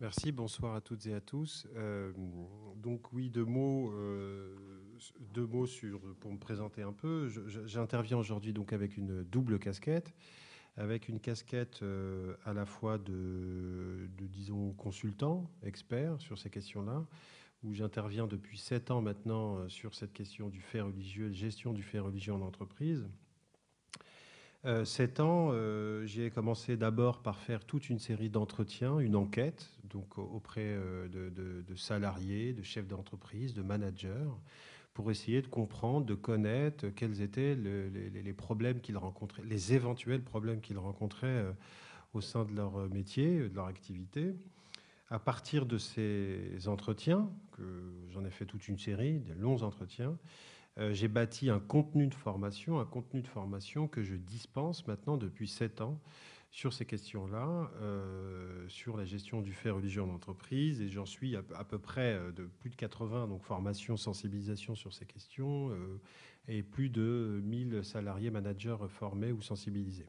Merci, bonsoir à toutes et à tous. Euh, donc oui, deux mots, euh, deux mots sur, pour me présenter un peu. J'interviens aujourd'hui donc avec une double casquette, avec une casquette euh, à la fois de, de, disons, consultant, expert sur ces questions-là, où j'interviens depuis sept ans maintenant sur cette question du fait religieux, gestion du fait religieux en entreprise. Euh, sept ans, euh, j'ai commencé d'abord par faire toute une série d'entretiens, une enquête, donc auprès euh, de, salariés, de chefs d'entreprise, de managers, pour essayer de comprendre, de connaître quels étaient les, problèmes qu'ils rencontraient, les éventuels problèmes qu'ils rencontraient au sein de leur métier, de leur activité. À partir de ces entretiens, que j'en ai fait toute une série, de longs entretiens, euh, j'ai bâti un contenu de formation, un contenu de formation que je dispense maintenant depuis sept ans sur ces questions-là, euh, sur la gestion du fait religieux en entreprise, et j'en suis à, peu près euh, de plus de 80, donc formation, sensibilisation sur ces questions, et plus de 1000 salariés managers formés ou sensibilisés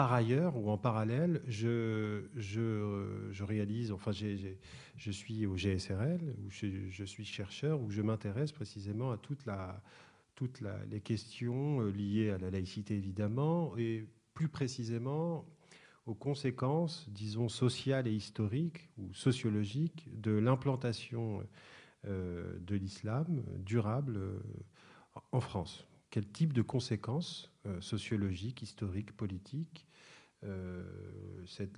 par ailleurs ou en parallèle, je, je, réalise, enfin, je suis au GSRL, où je, suis chercheur, où je m'intéresse précisément à toutes les questions euh, liées à la laïcité, évidemment, et plus précisément aux conséquences, disons, sociales et historiques ou sociologiques de l'implantation euh, de l'islam durable euh, en France. Quel type de conséquences euh, sociologiques, historiques, politiques euh,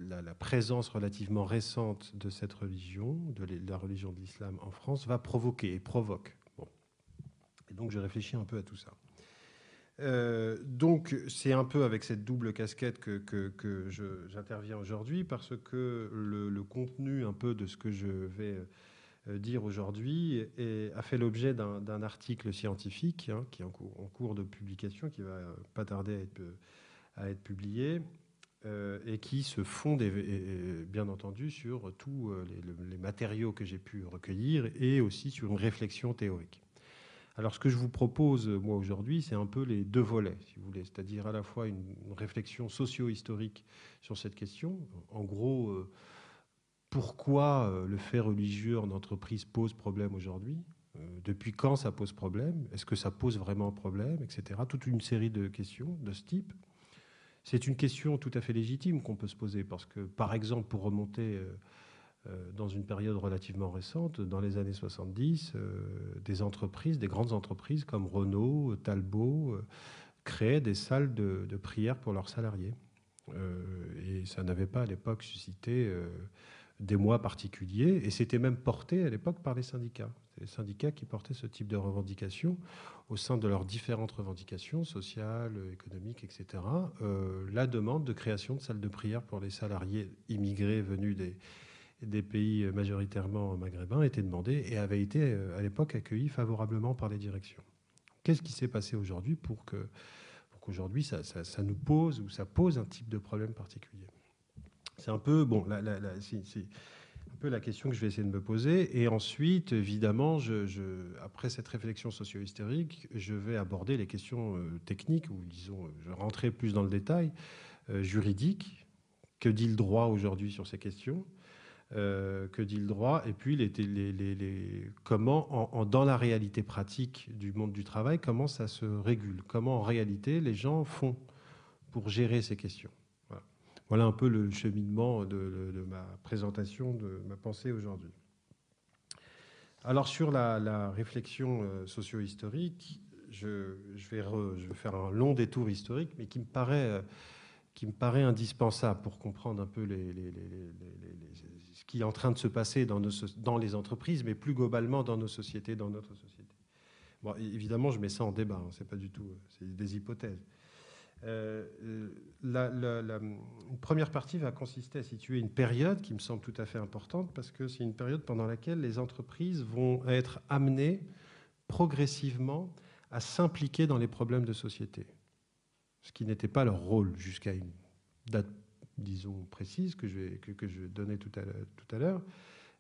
la, présence relativement récente de cette religion, de la religion de l'islam en France, va provoquer et provoque. Et donc je réfléchis un peu à tout ça. Euh, donc c'est un peu avec cette double casquette que, j'interviens aujourd'hui parce que le, contenu un peu de ce que je vais euh, dire aujourd'hui a fait l'objet d'un article scientifique hein, qui est en cours, de publication, qui va pas tarder à être, publié, euh, et qui se fonde bien entendu sur tous les, matériaux que j'ai pu recueillir et aussi sur une réflexion théorique. Alors ce que je vous propose moi aujourd'hui, c'est un peu les deux volets, si vous voulez, c'est-à-dire à la fois une, réflexion socio-historique sur cette question, en gros pourquoi euh, le fait religieux en entreprise pose problème aujourd'hui? Euh, Depuis quand ça pose problème? Est-ce que ça pose vraiment problème? Etc. Toute une série de questions de ce type. C'est une question tout à fait légitime qu'on peut se poser parce que, par exemple, pour remonter euh, dans une période relativement récente, dans les années 70, des entreprises, des grandes entreprises comme Renault, Talbot, créaient des salles de, de, prière pour leurs salariés. et ça n'avait pas à l'époque suscité des mois particuliers, et c'était même porté à l'époque par les syndicats. Les syndicats qui portaient ce type de revendications au sein de leurs différentes revendications sociales, économiques, etc. Euh, la demande de création de salles de prière pour les salariés immigrés venus des, pays majoritairement maghrébins était demandée et avait été euh, à l'époque accueillie favorablement par les directions. Qu'est-ce qui s'est passé aujourd'hui pour que qu'aujourd'hui ça, ça nous pose ou ça pose un type de problème particulier? C'est un peu la, question que je vais essayer de me poser. Et ensuite, évidemment, après cette réflexion socio-historique, je vais aborder les questions euh, techniques, ou disons, je rentrer plus dans le détail euh, juridique. Que dit le droit aujourd'hui sur ces questions? Euh, que dit le droit, et puis comment, en, dans la réalité pratique du monde du travail, comment ça se régule, comment en réalité les gens font pour gérer ces questions? Voilà un peu le cheminement de, ma présentation, de ma pensée aujourd'hui. Alors sur la, réflexion euh, socio-historique, je, vais faire un long détour historique, mais qui me paraît, euh, indispensable pour comprendre un peu ce qui est en train de se passer dans, dans les entreprises, mais plus globalement dans nos sociétés, dans notre société. Bon, évidemment, je mets ça en débat, hein, c'est pas du tout, euh, c'est des hypothèses. Euh, la, une première partie va consister à situer une période qui me semble tout à fait importante parce que c'est une période pendant laquelle les entreprises vont être amenées progressivement à s'impliquer dans les problèmes de société, ce qui n'était pas leur rôle jusqu'à une date, disons, précise que je vais, que, je vais donner tout à, l'heure.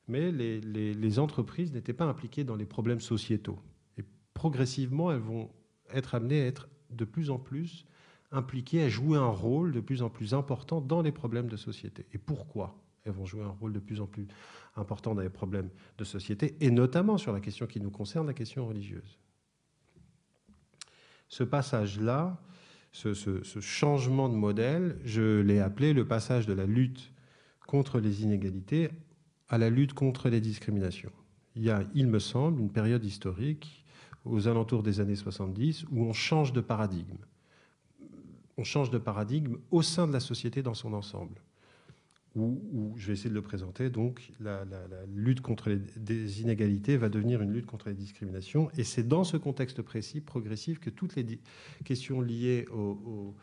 Mais les, les entreprises n'étaient pas impliquées dans les problèmes sociétaux. Et progressivement, elles vont être amenées à être de plus en plus impliquées à jouer un rôle de plus en plus important dans les problèmes de société. Et pourquoi Elles vont jouer un rôle de plus en plus important dans les problèmes de société, et notamment sur la question qui nous concerne, la question religieuse. Ce passage-là, ce, changement de modèle, je l'ai appelé le passage de la lutte contre les inégalités à la lutte contre les discriminations. Il y a, il me semble, une période historique aux alentours des années 70 où on change de paradigme. On change de paradigme au sein de la société dans son ensemble où, je vais essayer de le présenter, donc la, lutte contre les inégalités va devenir une lutte contre les discriminations. Et c'est dans ce contexte précis, progressif, que toutes les questions liées aux,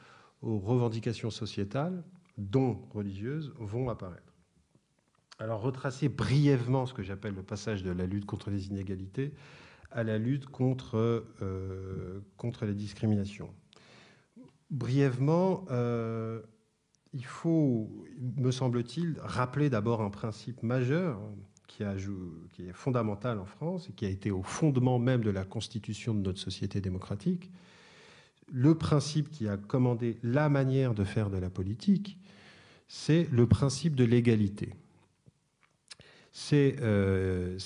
revendications sociétales, dont religieuses, vont apparaître. Alors retracer brièvement ce que j'appelle le passage de la lutte contre les inégalités à la lutte contre, euh, contre les discriminations. Brièvement, euh, il faut, me semble-t-il, rappeler d'abord un principe majeur qui, est fondamental en France et qui a été au fondement même de la constitution de notre société démocratique. Le principe qui a commandé la manière de faire de la politique, c'est le principe de l'égalité. C'est euh,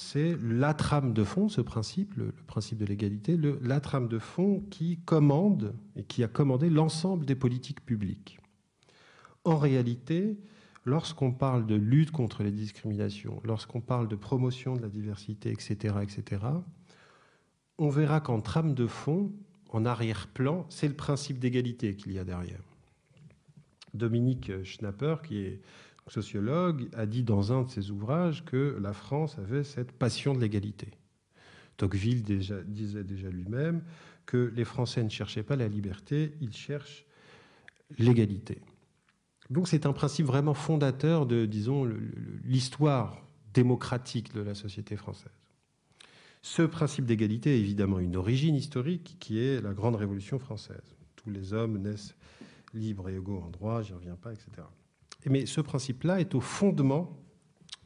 la trame de fond, ce principe, le, le principe de l'égalité, la trame de fond qui commande et qui a commandé l'ensemble des politiques publiques en réalité, lorsqu'on parle de lutte contre les discriminations, lorsqu'on parle de promotion de la diversité, etc., etc., on verra qu'en trame de fond, en arrière-plan, c'est le principe d'égalité qu'il y a derrière. Dominique Schnapper, qui est sociologue, a dit dans un de ses ouvrages que la France avait cette passion de l'égalité. Tocqueville disait déjà lui-même que les Français ne cherchaient pas la liberté, ils cherchent l'égalité. Donc c'est un principe vraiment fondateur de, disons, l'histoire démocratique de la société française. Ce principe d'égalité a évidemment une origine historique qui est la Grande Révolution française. Tous les hommes naissent libres et égaux en droit, j'y reviens pas, etc. Mais ce principe-là est au fondement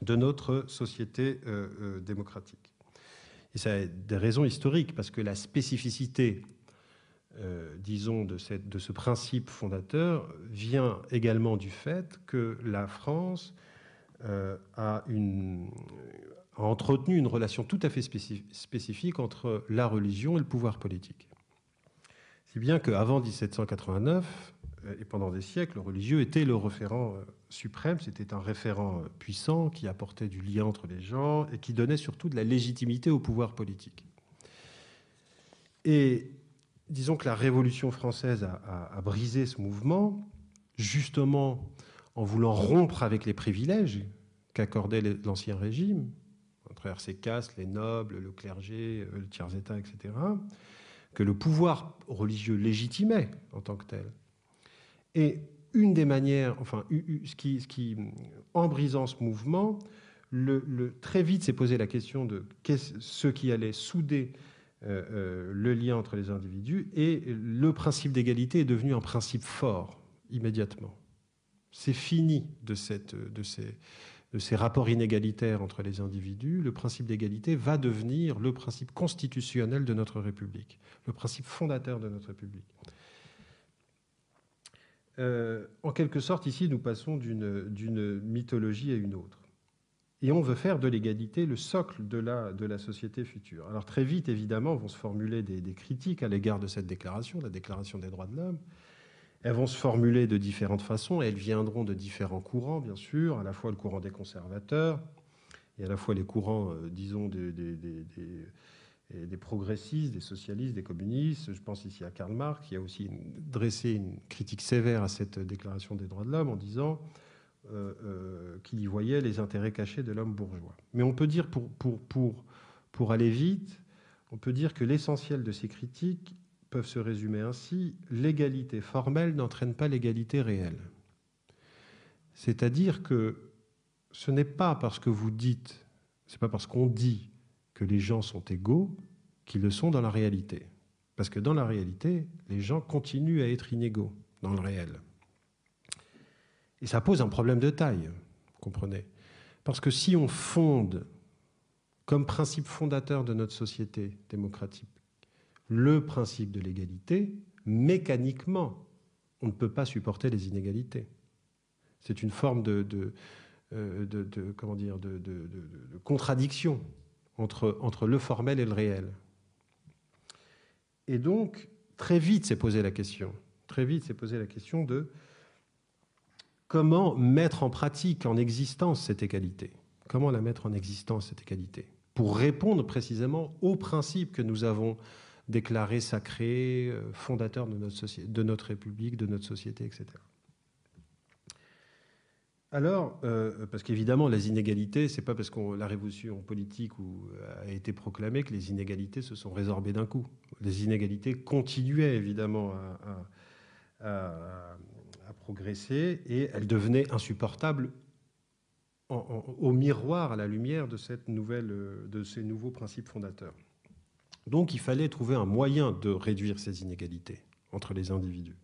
de notre société euh, euh, démocratique. Et ça a des raisons historiques, parce que la spécificité euh, disons, de, ce principe fondateur vient également du fait que la France a, entretenu une relation tout à fait spécifique entre la religion et le pouvoir politique. Si bien qu'avant 1789, euh, et pendant des siècles, le religieux était le référent suprême, c'était un référent puissant qui apportait du lien entre les gens et qui donnait surtout de la légitimité au pouvoir politique. Et disons que la Révolution française a, brisé ce mouvement, justement en voulant rompre avec les privilèges qu'accordait l'Ancien Régime, à travers ces castes, les nobles, le clergé, euh, le tiers-état, etc., que le pouvoir religieux légitimait en tant que tel. Et une des manières, enfin, ce qui, en brisant ce mouvement, très vite s'est posé la question de ce qui allait souder euh, euh, le lien entre les individus et le principe d'égalité est devenu un principe fort immédiatement. C'est fini de ces rapports inégalitaires entre les individus. Le principe d'égalité va devenir le principe constitutionnel de notre République, le principe fondateur de notre République. Euh, en quelque sorte, ici, nous passons d'une mythologie à une autre. Et on veut faire de l'égalité le socle de la, société future. Alors très vite, évidemment, vont se formuler des, critiques à l'égard de cette déclaration, la déclaration des droits de l'homme. Elles vont se formuler de différentes façons elles viendront de différents courants, bien sûr, à la fois le courant des conservateurs et à la fois les courants, euh, disons, des, des, progressistes, des socialistes, des communistes. Je pense ici à Karl Marx, qui a aussi dressé une critique sévère à cette déclaration des droits de l'homme en disant euh, euh, qui y voyait les intérêts cachés de l'homme bourgeois. Mais on peut dire, pour, pour, pour, pour aller vite, on peut dire que l'essentiel de ces critiques peuvent se résumer ainsi l'égalité formelle n'entraîne pas l'égalité réelle. C'est-à-dire que ce n'est pas parce que vous dites, c'est pas parce qu'on dit que les gens sont égaux qu'ils le sont dans la réalité. Parce que dans la réalité, les gens continuent à être inégaux dans le réel. Et ça pose un problème de taille, comprenez? Parce que si on fonde comme principe fondateur de notre société démocratique le principe de l'égalité, mécaniquement, on ne peut pas supporter les inégalités. C'est une forme de, de, comment dire, de, contradiction entre, le formel et le réel. Et donc, très vite s'est posé la question, très vite s'est posé la question de comment mettre en pratique, en existence cette égalité? Comment la mettre en existence, cette égalité? Pour répondre précisément aux principes que nous avons déclarés sacrés, euh, fondateurs de notre République, de notre société, etc. Alors, euh, parce qu'évidemment, les inégalités, c'est pas parce que la révolution politique a été proclamée que les inégalités se sont résorbées d'un coup. Les inégalités continuaient évidemment à, progresser et elles devenaient insupportables au miroir, à la lumière nouvelle, de ces nouveaux principes fondateurs. Donc, il fallait trouver un moyen de réduire ces inégalités entre les individus.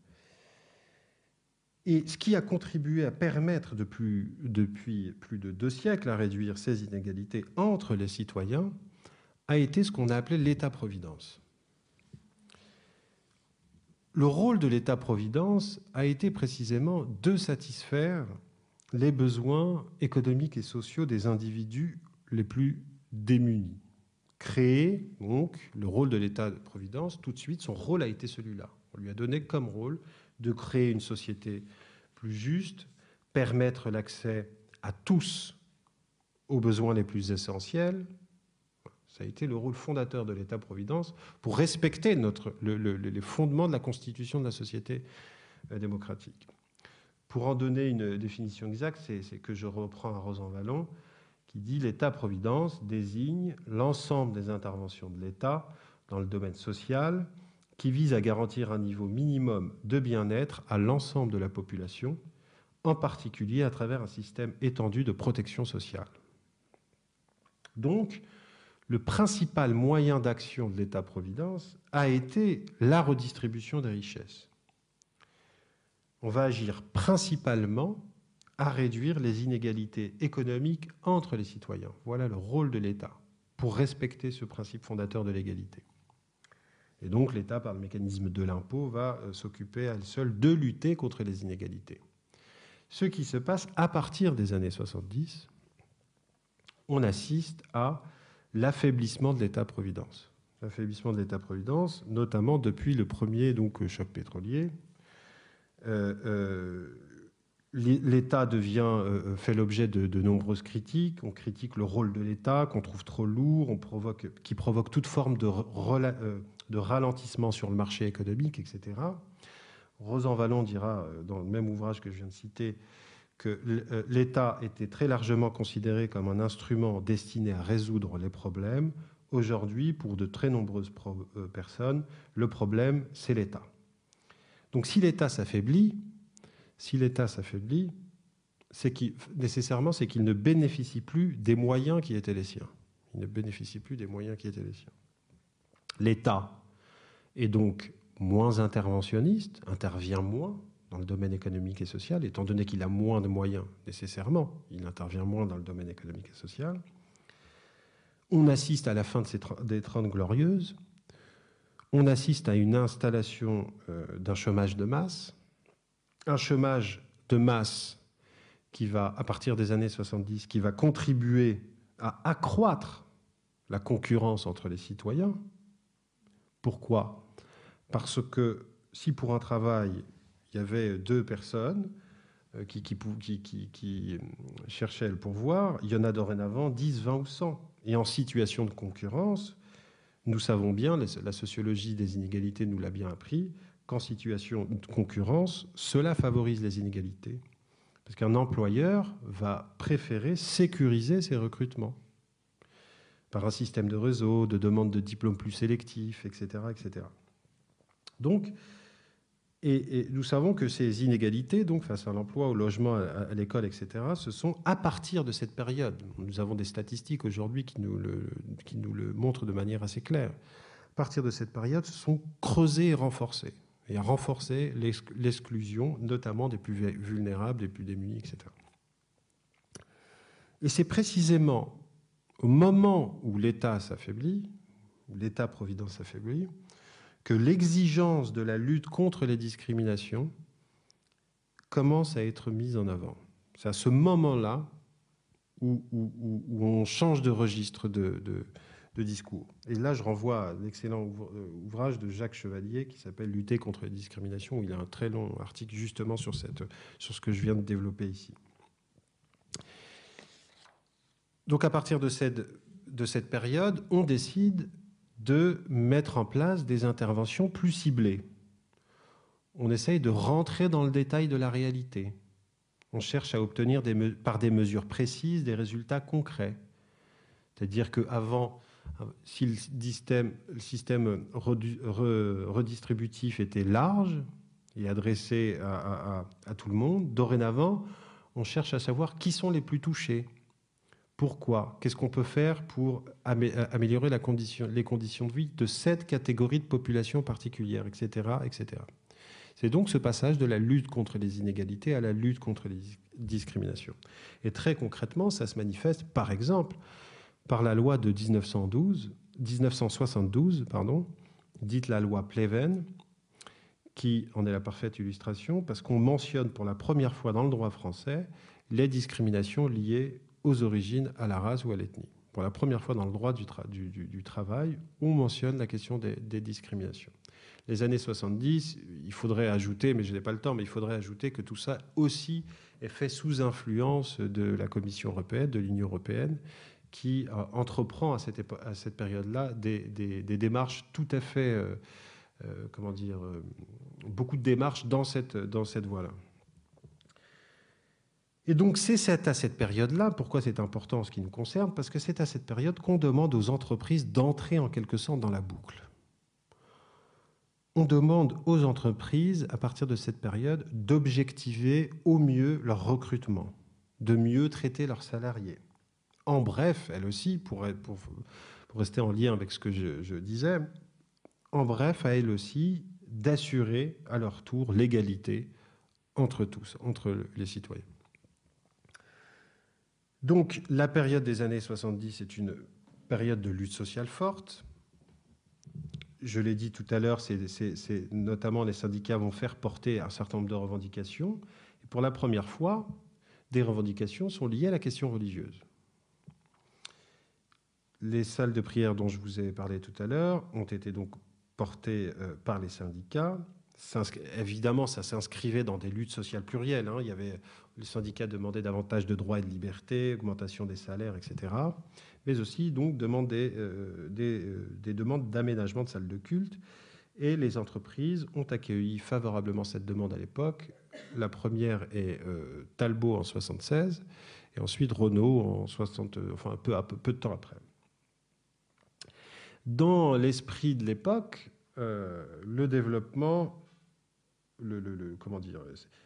Et ce qui a contribué à permettre depuis, plus de deux siècles à réduire ces inégalités entre les citoyens a été ce qu'on a appelé l'État-providence. Le rôle de l'État-providence a été précisément de satisfaire les besoins économiques et sociaux des individus les plus démunis. Créer donc le rôle de l'État-providence, tout de suite, son rôle a été celui-là. On lui a donné comme rôle de créer une société plus juste, permettre l'accès à tous aux besoins les plus essentiels. Ça a été le rôle fondateur de l'État-providence pour respecter notre, les fondements de la constitution de la société euh, démocratique. Pour en donner une définition exacte, c'est que je reprends à Rosan Vallon, qui dit l'État-providence désigne l'ensemble des interventions de l'État dans le domaine social, qui vise à garantir un niveau minimum de bien-être à l'ensemble de la population, en particulier à travers un système étendu de protection sociale. Donc, le principal moyen d'action de l'État-providence a été la redistribution des richesses. On va agir principalement à réduire les inégalités économiques entre les citoyens. Voilà le rôle de l'État pour respecter ce principe fondateur de l'égalité. Et donc l'État, par le mécanisme de l'impôt, va euh, s'occuper à elle seule de lutter contre les inégalités. Ce qui se passe à partir des années 70, on assiste à l'affaiblissement de l'État-providence. L'affaiblissement de l'État-providence, notamment depuis le premier donc, choc pétrolier. Euh, euh, L'État devient, fait l'objet de, nombreuses critiques. On critique le rôle de l'État, qu'on trouve trop lourd, qui provoque toute forme de, de ralentissement sur le marché économique, etc. Rosan Vallon dira, euh, dans le même ouvrage que je viens de citer, que euh, l'État était très largement considéré comme un instrument destiné à résoudre les problèmes. Aujourd'hui, pour de très nombreuses euh, personnes, le problème, c'est l'État. Donc si l'État s'affaiblit, si l'État s'affaiblit, nécessairement c'est qu'il ne bénéficie plus des moyens qui étaient les siens. Il ne bénéficie plus des moyens qui étaient les siens. L'État. Est donc moins interventionniste, intervient moins dans le domaine économique et social, étant donné qu'il a moins de moyens nécessairement, il intervient moins dans le domaine économique et social. On assiste à la fin de ces des Trente Glorieuses, on assiste à une installation euh, d'un chômage de masse, un chômage de masse qui va, à partir des années 70, qui va contribuer à accroître la concurrence entre les citoyens, pourquoi? Parce que si pour un travail, il y avait deux personnes euh, qui, qui, cherchaient le pourvoir, il y en a dorénavant 10, 20 ou 100. Et en situation de concurrence, nous savons bien, la sociologie des inégalités nous l'a bien appris, qu'en situation de concurrence, cela favorise les inégalités. Parce qu'un employeur va préférer sécuriser ses recrutements par un système de réseau, de demande de diplômes plus sélectifs, etc. Donc, et, nous savons que ces inégalités, donc face à l'emploi, au logement, à, l'école, etc., ce sont à partir de cette période. Nous avons des statistiques aujourd'hui qui, nous le, qui montrent de manière assez claire. À partir de cette période, se sont creusées et renforcées, et a renforcé l'exclusion, notamment des plus vulnérables, des plus démunis, etc. Et c'est précisément au moment où l'État s'affaiblit, l'État-providence s'affaiblit, que l'exigence de la lutte contre les discriminations commence à être mise en avant. C'est à ce moment-là où, on change de registre de, discours. Et là, je renvoie à l'excellent euh, ouvrage de Jacques Chevalier qui s'appelle Lutter contre les discriminations, où il a un très long article justement sur, cette, sur ce que je viens de développer ici. Donc à partir de cette, de cette période, on décide de mettre en place des interventions plus ciblées. On essaye de rentrer dans le détail de la réalité. On cherche à obtenir par des mesures précises des résultats concrets. C'est-à-dire qu'avant, si le système redistributif était large et adressé à, tout le monde, dorénavant, on cherche à savoir qui sont les plus touchés, pourquoi Qu'est-ce qu'on peut faire pour améliorer les conditions de vie de cette catégorie de population particulière, etc. etc. C'est donc ce passage de la lutte contre les inégalités à la lutte contre les discriminations. Et très concrètement, ça se manifeste, par exemple, par la loi de 1912, 1972, pardon, dite la loi Pleven, qui en est la parfaite illustration, parce qu'on mentionne pour la première fois dans le droit français les discriminations liées aux origines, à la race ou à l'ethnie. Pour la première fois dans le droit du, travail, on mentionne la question des, discriminations. Les années 70, il faudrait ajouter, mais je n'ai pas le temps, mais il faudrait ajouter que tout ça aussi est fait sous influence de la Commission européenne, de l'Union européenne, qui euh, entreprend à cette, période-là des, démarches tout à fait, euh, euh, comment dire, beaucoup de démarches dans cette, dans cette voie-là. Et donc c'est à cette période-là, pourquoi c'est important en ce qui nous concerne Parce que c'est à cette période qu'on demande aux entreprises d'entrer en quelque sorte dans la boucle. On demande aux entreprises, à partir de cette période, d'objectiver au mieux leur recrutement, de mieux traiter leurs salariés. En bref, elle aussi, pour, rester en lien avec ce que je, je disais, en bref, à elle aussi, d'assurer à leur tour l'égalité entre tous, entre les citoyens. Donc la période des années 70 est une période de lutte sociale forte. Je l'ai dit tout à l'heure, notamment les syndicats vont faire porter un certain nombre de revendications. Et pour la première fois, des revendications sont liées à la question religieuse. Les salles de prière dont je vous ai parlé tout à l'heure ont été donc portées euh, par les syndicats. Évidemment, ça s'inscrivait dans des luttes sociales plurielles. Hein. Il y avait les syndicats demandaient davantage de droits et de liberté, augmentation des salaires, etc. Mais aussi donc demander euh, euh, des, demandes d'aménagement de salles de culte. Et les entreprises ont accueilli favorablement cette demande à l'époque. La première est euh, Talbot en 76 et ensuite Renault en 60, enfin peu, peu de temps après. Dans l'esprit de l'époque, le développement, comment dire,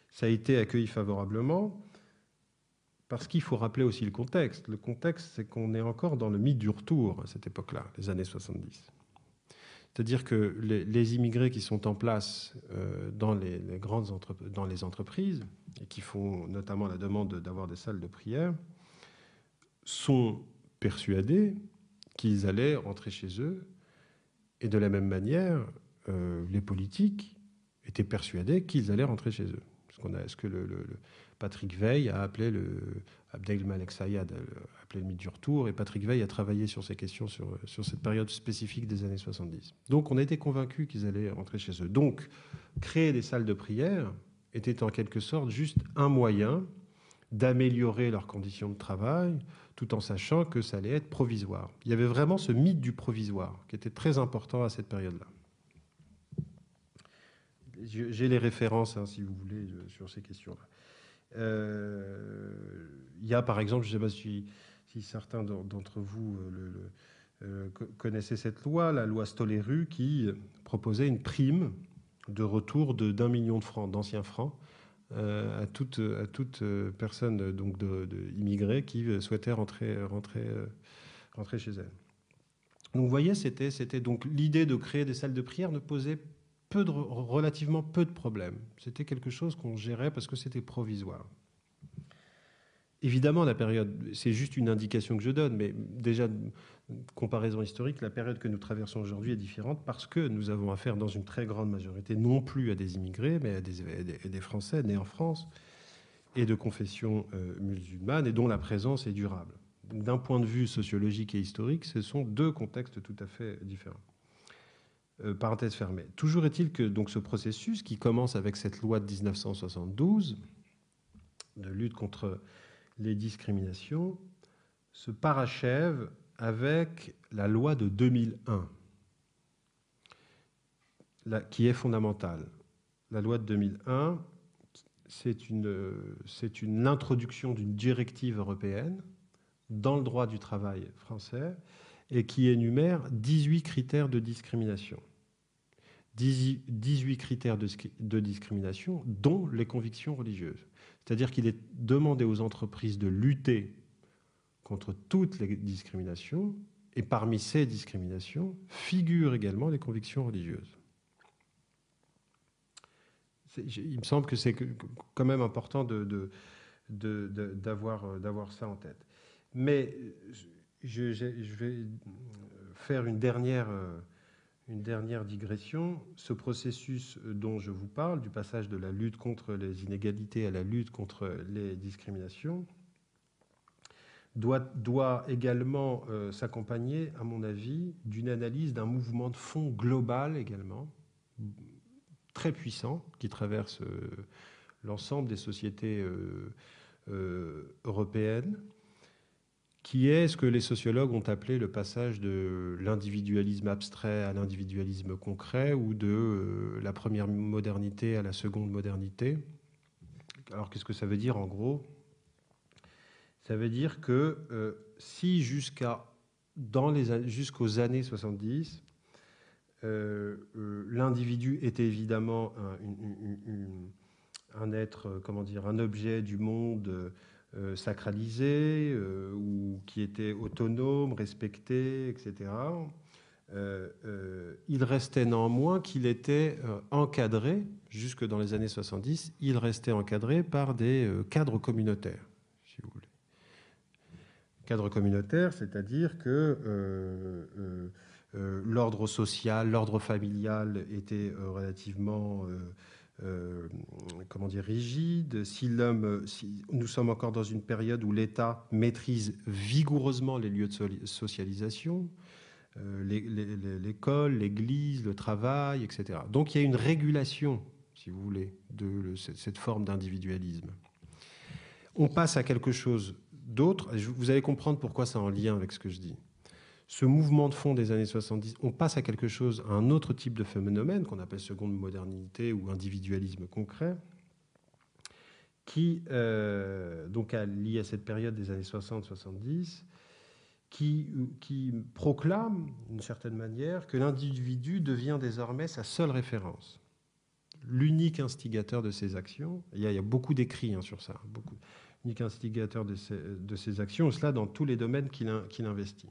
ça a été accueilli favorablement parce qu'il faut rappeler aussi le contexte. Le contexte, c'est qu'on est encore dans le mythe du retour à cette époque-là, les années 70. C'est-à-dire que les, immigrés qui sont en place euh, dans, les, grandes dans les entreprises et qui font notamment la demande d'avoir des salles de prière sont persuadés qu'ils allaient rentrer chez eux. Et de la même manière, euh, les politiques étaient persuadés qu'ils allaient rentrer chez eux ce, que le, Patrick Veil a appelé le Abdelmalek Sayad a appelé le mythe du retour, et Patrick Veil a travaillé sur ces questions sur, sur cette période spécifique des années 70. Donc on était convaincus qu'ils allaient rentrer chez eux. Donc créer des salles de prière était en quelque sorte juste un moyen d'améliorer leurs conditions de travail, tout en sachant que ça allait être provisoire. Il y avait vraiment ce mythe du provisoire qui était très important à cette période-là. J'ai les références, hein, si vous voulez, sur ces questions-là. Euh, il y a, par exemple, je ne sais pas si, certains d'entre vous euh, euh, connaissaient cette loi, la loi Stoleru, qui proposait une prime de retour d'un million de francs, d'anciens francs, à toute, personne donc de, immigrée qui souhaitait rentrer, chez elle. Donc vous voyez, c'était donc l'idée de créer des salles de prière ne posait relativement peu de problèmes. C'était quelque chose qu'on gérait parce que c'était provisoire. Évidemment, la période, c'est juste une indication que je donne, mais déjà, comparaison historique, la période que nous traversons aujourd'hui est différente parce que nous avons affaire dans une très grande majorité non plus à des immigrés, mais à des, des Français nés en France. et de confession musulmane et dont la présence est durable. D'un point de vue sociologique et historique, ce sont deux contextes tout à fait différents. Parenthèse fermée. Toujours est-il que donc, ce processus, qui commence avec cette loi de 1972 de lutte contre les discriminations, se parachève avec la loi de 2001, qui est fondamentale. La loi de 2001, c'est une, c'est une d'une directive européenne dans le droit du travail français et qui énumère 18 critères de discrimination. 18 critères de, discrimination, dont les convictions religieuses. C'est-à-dire qu'il est demandé aux entreprises de lutter contre toutes les discriminations, et parmi ces discriminations figurent également les convictions religieuses. Il me semble que c'est quand même important d'avoir de, de, ça en tête. Mais je, je, vais faire une dernière, une dernière digression. Ce processus dont je vous parle, du passage de la lutte contre les inégalités à la lutte contre les discriminations, doit, également euh, s'accompagner, à mon avis, d'une analyse d'un mouvement de fond global également, très puissant, qui traverse euh, l'ensemble des sociétés euh, européennes, qui est ce que les sociologues ont appelé le passage de l'individualisme abstrait à l'individualisme concret ou de la première modernité à la seconde modernité. Alors qu'est-ce que ça veut dire en gros? Ça veut dire que euh, si jusqu'à jusqu'aux années 70, euh, euh, l'individu était évidemment un, être, comment dire, un objet du monde sacralisé ou qui était autonome, respecté, etc. il restait néanmoins qu'il était encadré, jusque dans les années 70, il restait encadré par des cadres communautaires, si vous voulez cadre communautaire, c'est-à-dire que euh, euh, euh, l'ordre social, l'ordre familial était relativement comment dire, rigide. Nous sommes encore dans une période où l'État maîtrise vigoureusement les lieux de socialisation, l'école, l'église, le travail, etc. Donc il y a une régulation, si vous voulez, de cette forme d'individualisme. On passe à quelque chose d'autres, vous allez comprendre pourquoi c'est en lien avec ce que je dis. Ce mouvement de fond des années 70, on passe à quelque chose, à un autre type de phénomène qu'on appelle seconde modernité ou individualisme concret, qui euh, donc lié à cette période des années 60-70, qui, qui proclame d'une certaine manière que l'individu devient désormais sa seule référence, l'unique instigateur de ses actions. Il y a, beaucoup d'écrits hein, sur ça, beaucoup unique instigateur de ses, actions, cela dans tous les domaines qu'il investit.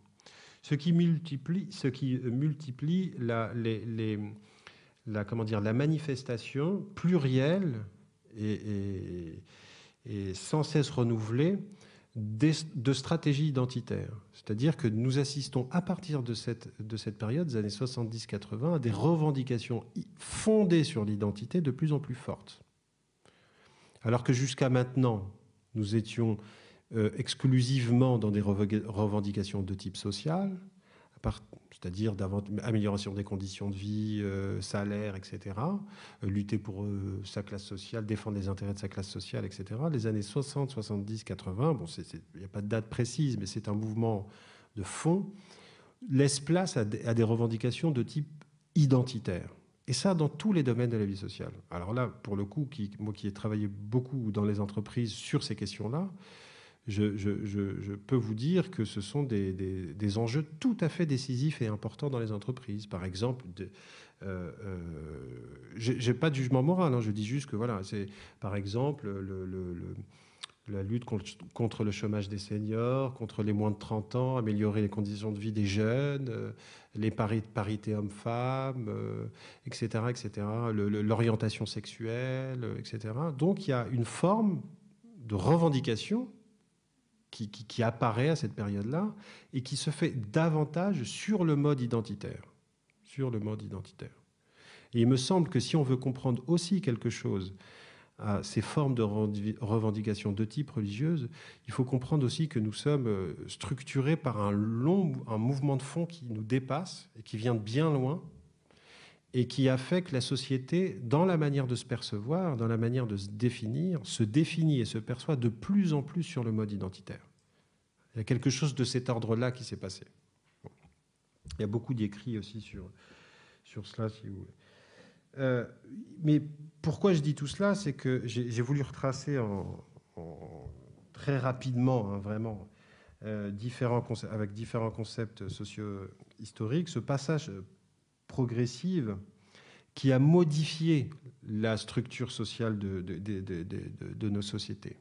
Ce qui multiplie, ce qui multiplie la, comment dire, la manifestation plurielle et, sans cesse renouvelée de stratégies identitaires. C'est-à-dire que nous assistons à partir de cette, de cette période, des années 70-80, à des revendications fondées sur l'identité de plus en plus fortes. Alors que jusqu'à maintenant, nous étions euh, exclusivement dans des revendications de type social, c'est-à-dire amélioration des conditions de vie, euh, salaire, etc., euh, lutter pour sa classe sociale, défendre les intérêts de sa classe sociale, etc. Les années 60, 70, 80, bon, il n'y a pas de date précise, mais c'est un mouvement de fond, laisse place à des revendications de type identitaire. Et ça, dans tous les domaines de la vie sociale. Alors là, pour le coup, qui, moi qui ai travaillé beaucoup dans les entreprises sur ces questions-là, je, peux vous dire que ce sont des, enjeux tout à fait décisifs et importants dans les entreprises. Par exemple, de, euh, euh, j'ai pas de jugement moral, hein, je dis juste que voilà, c'est par exemple le la lutte contre le chômage des seniors, contre les moins de 30 ans, améliorer les conditions de vie des jeunes, euh, les parités hommes-femmes, etc., euh, etc., l'orientation sexuelle, euh, etc. Donc il y a une forme de revendication qui, apparaît à cette période-là et qui se fait davantage sur le mode identitaire. Sur le mode identitaire. Et il me semble que si on veut comprendre aussi quelque chose à ces formes de revendication de type religieuse, il faut comprendre aussi que nous sommes euh, structurés par un long un mouvement de fond qui nous dépasse et qui vient de bien loin et qui affecte la société dans la manière de se percevoir, dans la manière de se définir, se définit et se perçoit de plus en plus sur le mode identitaire. Il y a quelque chose de cet ordre-là qui s'est passé. Il y a beaucoup d'écrits aussi sur, sur cela, si vous voulez. Euh, mais pourquoi je dis tout cela C'est que j'ai voulu retracer très rapidement, hein, vraiment, euh, avec différents concepts socio-historiques, ce passage progressif qui a modifié la structure sociale de, nos sociétés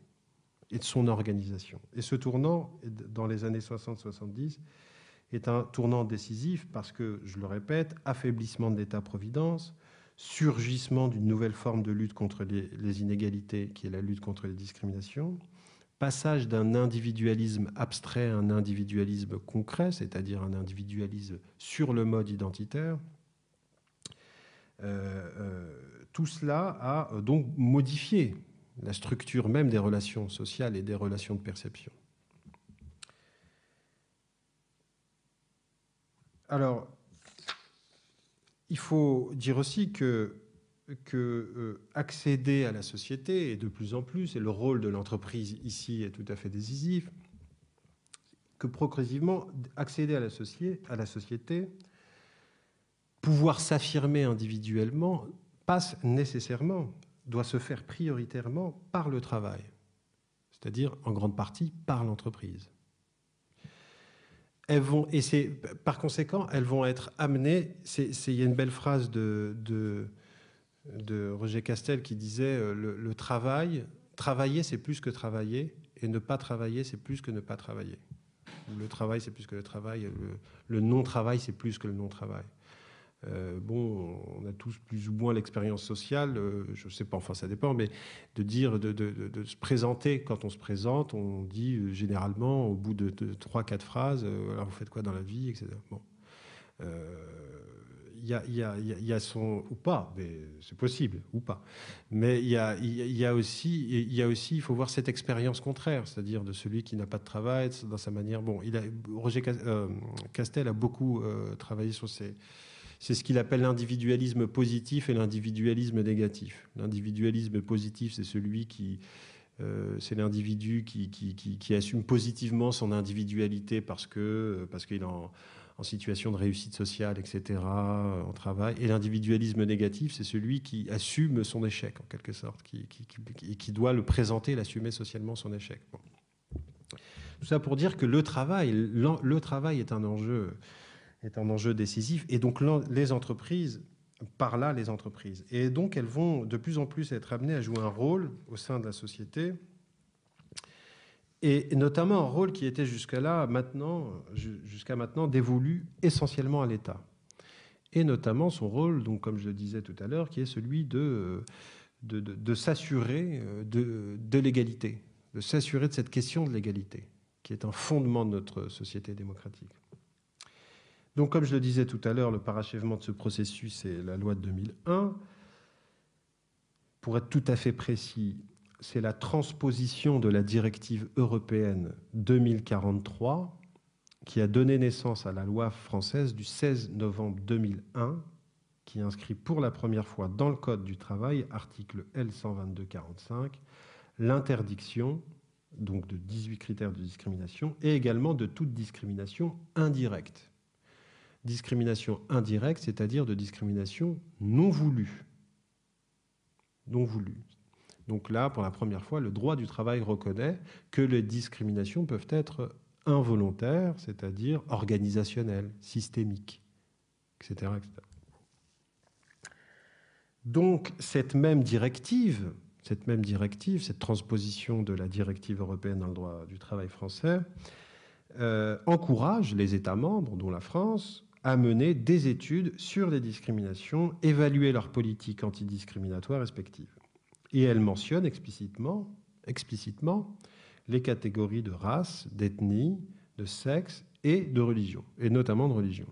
et de son organisation. Et ce tournant, dans les années 60-70, est un tournant décisif parce que, je le répète, affaiblissement de l'État-providence, surgissement d'une nouvelle forme de lutte contre les, inégalités, qui est la lutte contre les discriminations, passage d'un individualisme abstrait à un individualisme concret, c'est-à-dire un individualisme sur le mode identitaire. Euh, euh, tout cela a euh, donc modifié la structure même des relations sociales et des relations de perception. Alors, il faut dire aussi que, euh, accéder à la société, et de plus en plus, et le rôle de l'entreprise ici est tout à fait décisif, que progressivement, accéder à la société, pouvoir s'affirmer individuellement, passe nécessairement, doit se faire prioritairement par le travail, c'est-à-dire en grande partie par l'entreprise elles vont, et c'est par conséquent, elles vont être amenées. Il y a une belle phrase de, de, Roger Castel qui disait euh, le, travail, travailler, c'est plus que travailler, et ne pas travailler, c'est plus que ne pas travailler. Le travail, c'est plus que le travail. le non-travail, c'est plus que le non-travail. Euh, bon, on a tous plus ou moins l'expérience sociale, euh, je ne sais pas, enfin ça dépend, mais de dire, de, se présenter, quand on se présente, on dit euh, généralement au bout de, trois, quatre phrases, alors vous faites quoi dans la vie, etc. Bon. Il y, a, son ou pas, mais c'est possible ou pas. Mais il y a, aussi, il y a aussi, il faut voir cette expérience contraire, c'est-à-dire de celui qui n'a pas de travail dans sa manière. Bon, il a, Roger Castel a beaucoup travaillé sur ces c'est ce qu'il appelle l'individualisme positif et l'individualisme négatif. L'individualisme positif, c'est celui qui... Euh, c'est l'individu qui, qui, assume positivement son individualité parce que parce qu'il est en, situation de réussite sociale, etc., en travail. Et l'individualisme négatif, c'est celui qui assume son échec, en quelque sorte, qui, qui, doit le présenter, l'assumer socialement son échec. Tout ça pour dire que le travail, le travail est un enjeu est un enjeu décisif. Et donc les entreprises, par là les entreprises. Et donc elles vont de plus en plus être amenées à jouer un rôle au sein de la société, et notamment un rôle qui était jusqu'à là, maintenant, jusqu'à maintenant, dévolu essentiellement à l'État. Et notamment son rôle, donc comme je le disais tout à l'heure, qui est celui de, de, s'assurer de, de l'égalité, de s'assurer de cette question de l'égalité, qui est un fondement de notre société démocratique. Donc, comme je le disais tout à l'heure, le parachèvement de ce processus, c'est la loi de 2001. Pour être tout à fait précis, c'est la transposition de la directive européenne 2043 qui a donné naissance à la loi française du 16 novembre 2001 qui inscrit pour la première fois dans le Code du travail, article L122-45, l'interdiction donc de 18 critères de discrimination et également de toute discrimination indirecte discrimination indirecte, c'est-à-dire de discrimination non voulue. Non voulue. Donc là, pour la première fois, le droit du travail reconnaît que les discriminations peuvent être involontaires, c'est-à-dire organisationnelles, systémiques, etc., Donc cette même directive, cette même directive, cette transposition de la directive européenne dans le droit du travail français, euh, encourage les États membres, dont la France, à mener des études sur les discriminations, évaluer leurs politiques antidiscriminatoires respectives. Et elle mentionne explicitement, explicitement les catégories de race, d'ethnie, de sexe et de religion, et notamment de religion,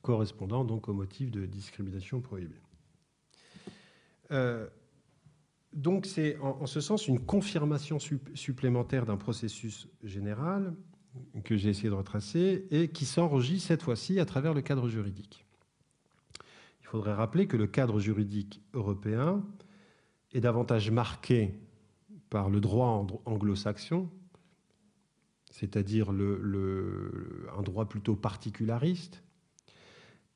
correspondant donc au motif de discrimination prohibée. Euh, donc c'est en, ce sens une confirmation supplémentaire d'un processus général que j'ai essayé de retracer et qui s'enregistre cette fois-ci à travers le cadre juridique. Il faudrait rappeler que le cadre juridique européen est davantage marqué par le droit anglo-saxon, c'est-à-dire un droit plutôt particulariste,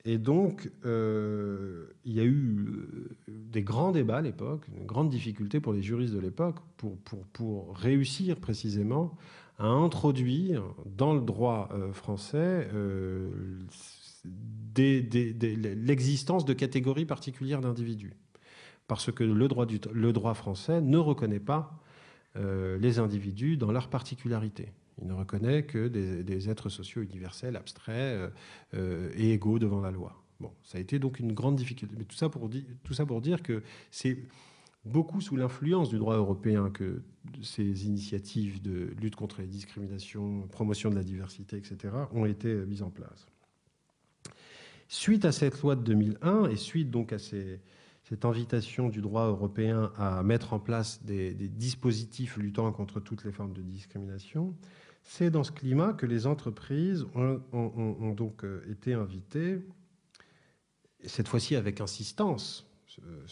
et donc, euh, il y a eu euh, des grands débats à l'époque, une grande difficulté pour les juristes de l'époque pour, pour, pour, réussir précisément à introduire dans le droit euh, français l'existence de catégories particulières d'individus. Parce que le droit, français ne reconnaît pas les individus dans leur particularité. Il ne reconnaît que des, êtres sociaux universels, abstraits euh, euh, et égaux devant la loi. Bon, ça a été donc une grande difficulté. Mais tout ça pour, tout ça pour dire que c'est beaucoup sous l'influence du droit européen que ces initiatives de lutte contre les discriminations, promotion de la diversité, etc., ont été mises en place. Suite à cette loi de 2001 et suite donc à cette invitation du droit européen à mettre en place des, dispositifs luttant contre toutes les formes de discrimination, c'est dans ce climat que les entreprises ont, donc euh, été invitées, cette fois-ci avec insistance, euh,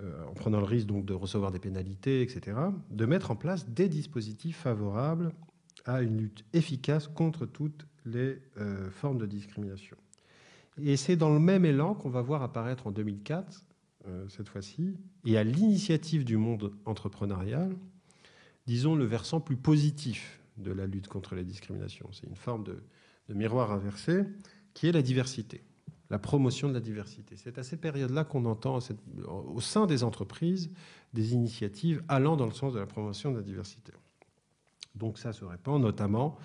en prenant le risque donc de recevoir des pénalités, etc., de mettre en place des dispositifs favorables à une lutte efficace contre toutes les euh, formes de discrimination. Et c'est dans le même élan qu'on va voir apparaître en 2004, cette fois-ci, et à l'initiative du monde entrepreneurial, disons, le versant plus positif de la lutte contre la discrimination. C'est une forme de, miroir inversé qui est la diversité, la promotion de la diversité. C'est à cette période-là qu'on entend au sein des entreprises des initiatives allant dans le sens de la promotion de la diversité. Donc ça se répand notamment,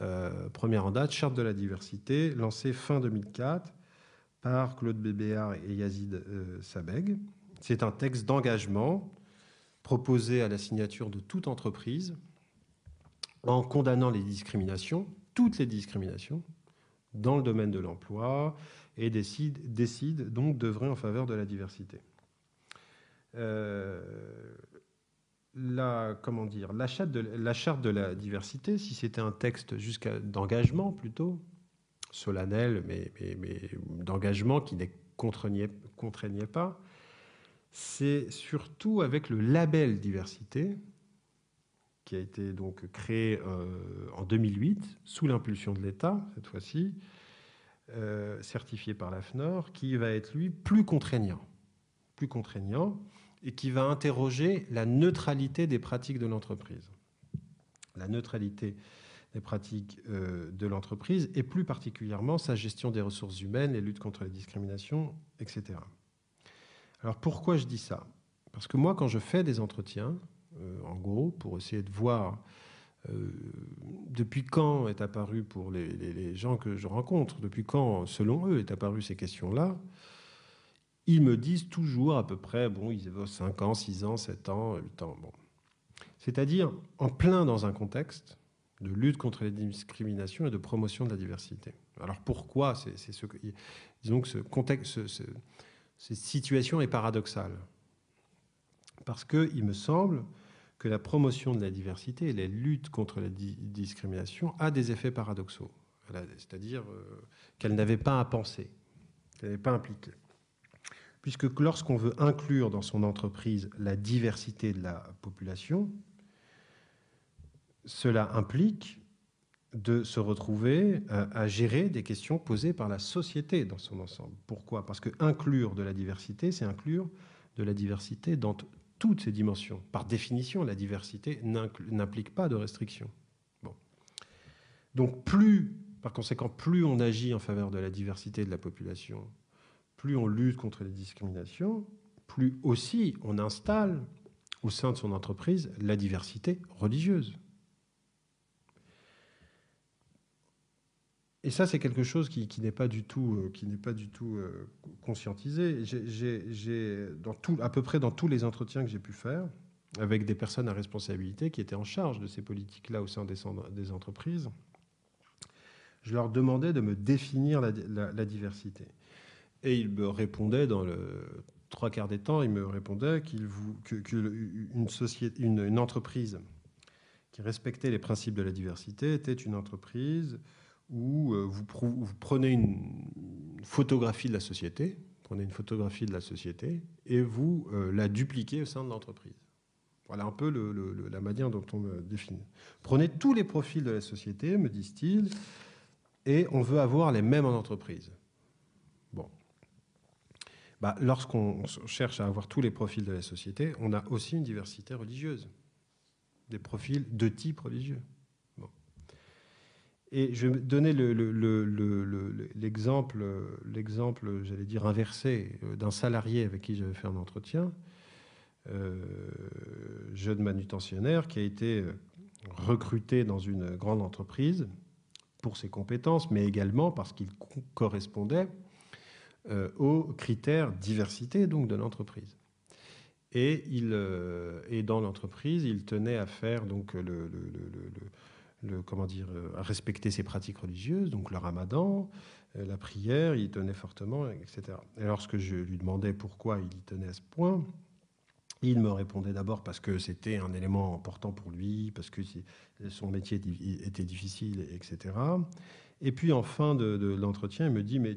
euh, première en date, Charte de la diversité, lancée fin 2004 par Claude Bébéard et Yazid euh, Sabeg. C'est un texte d'engagement proposé à la signature de toute entreprise en condamnant les discriminations, toutes les discriminations, dans le domaine de l'emploi, et décide, donc d'œuvrer en faveur de la diversité. Euh, la, la charte, de, la diversité, si c'était un texte d'engagement plutôt, solennel, mais, mais, d'engagement qui ne contraignait, contraignait pas, c'est surtout avec le label diversité qui a été donc créé euh, en 2008 sous l'impulsion de l'État, cette fois-ci, euh, certifié par l'AFNOR, qui va être lui plus contraignant, plus contraignant, et qui va interroger la neutralité des pratiques de l'entreprise. La neutralité des pratiques euh, de l'entreprise et plus particulièrement sa gestion des ressources humaines, les luttes contre la discrimination, etc. Alors pourquoi je dis ça? Parce que moi, quand je fais des entretiens, euh, en gros, pour essayer de voir depuis quand est apparu pour les, gens que je rencontre, depuis quand, selon eux, est apparu ces questions-là, ils me disent toujours à peu près, bon, ils évoquent 5 ans, 6 ans, 7 ans, 8 ans. Bon. C'est-à-dire en plein dans un contexte de lutte contre les discriminations et de promotion de la diversité. Alors pourquoi c'est ce que, disons que ce contexte, cette situation est paradoxale Parce qu'il me semble que la promotion de la diversité et la lutte contre la discrimination a des effets paradoxaux, c'est-à-dire euh, qu'elle n'avait pas à penser, qu'elle n'avait pas impliqué. Puisque lorsqu'on veut inclure dans son entreprise la diversité de la population, cela implique de se retrouver à, à, gérer des questions posées par la société dans son ensemble. Pourquoi? Parce que inclure de la diversité, c'est inclure de la diversité dans toutes ces dimensions. Par définition, la diversité n'implique pas de restrictions. Bon. Donc plus, par conséquent, plus on agit en faveur de la diversité de la population, plus on lutte contre les discriminations, plus aussi on installe au sein de son entreprise la diversité religieuse. Et ça, c'est quelque chose qui, n'est pas du tout, conscientisé. J'ai, à peu près dans tous les entretiens que j'ai pu faire, avec des personnes à responsabilité qui étaient en charge de ces politiques-là au sein des, entreprises, je leur demandais de me définir la, diversité. Et ils me répondaient dans le, trois quarts des temps, il me répondait qu'il qu'une entreprise qui respectait les principes de la diversité était une entreprise où euh, vous, prenez une photographie de la société, prenez une photographie de la société et vous euh, la dupliquez au sein de l'entreprise. Voilà un peu la manière dont on me définit. Prenez tous les profils de la société, me disent-ils, et on veut avoir les mêmes en entreprise. Bon. Bah, lorsqu'on cherche à avoir tous les profils de la société, on a aussi une diversité religieuse, des profils de type religieux. Et je vais donner l'exemple, j'allais dire inversé, euh, d'un salarié avec qui j'avais fait un entretien, euh, jeune manutentionnaire, qui a été euh, recruté dans une grande entreprise pour ses compétences, mais également parce qu'il correspondait aux critères diversité donc de l'entreprise. Et dans l'entreprise, il tenait à faire donc le, comment dire, euh, à respecter ses pratiques religieuses, donc le ramadan, euh, la prière, il y tenait fortement, etc. Et lorsque je lui demandais pourquoi il y tenait à ce point, il me répondait d'abord parce que c'était un élément important pour lui, parce que son métier était difficile, etc. Et puis en fin de, l'entretien, il me dit, mais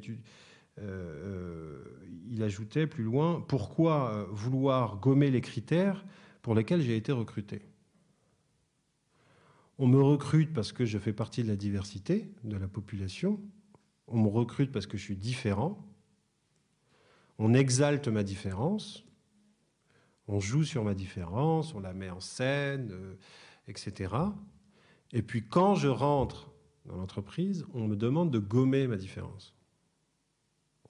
euh, il ajoutait plus loin, pourquoi vouloir gommer les critères pour lesquels j'ai été recruté? On me recrute parce que je fais partie de la diversité de la population. On me recrute parce que je suis différent. On exalte ma différence. On joue sur ma différence, on la met en scène, euh, etc. Et puis quand je rentre dans l'entreprise, on me demande de gommer ma différence.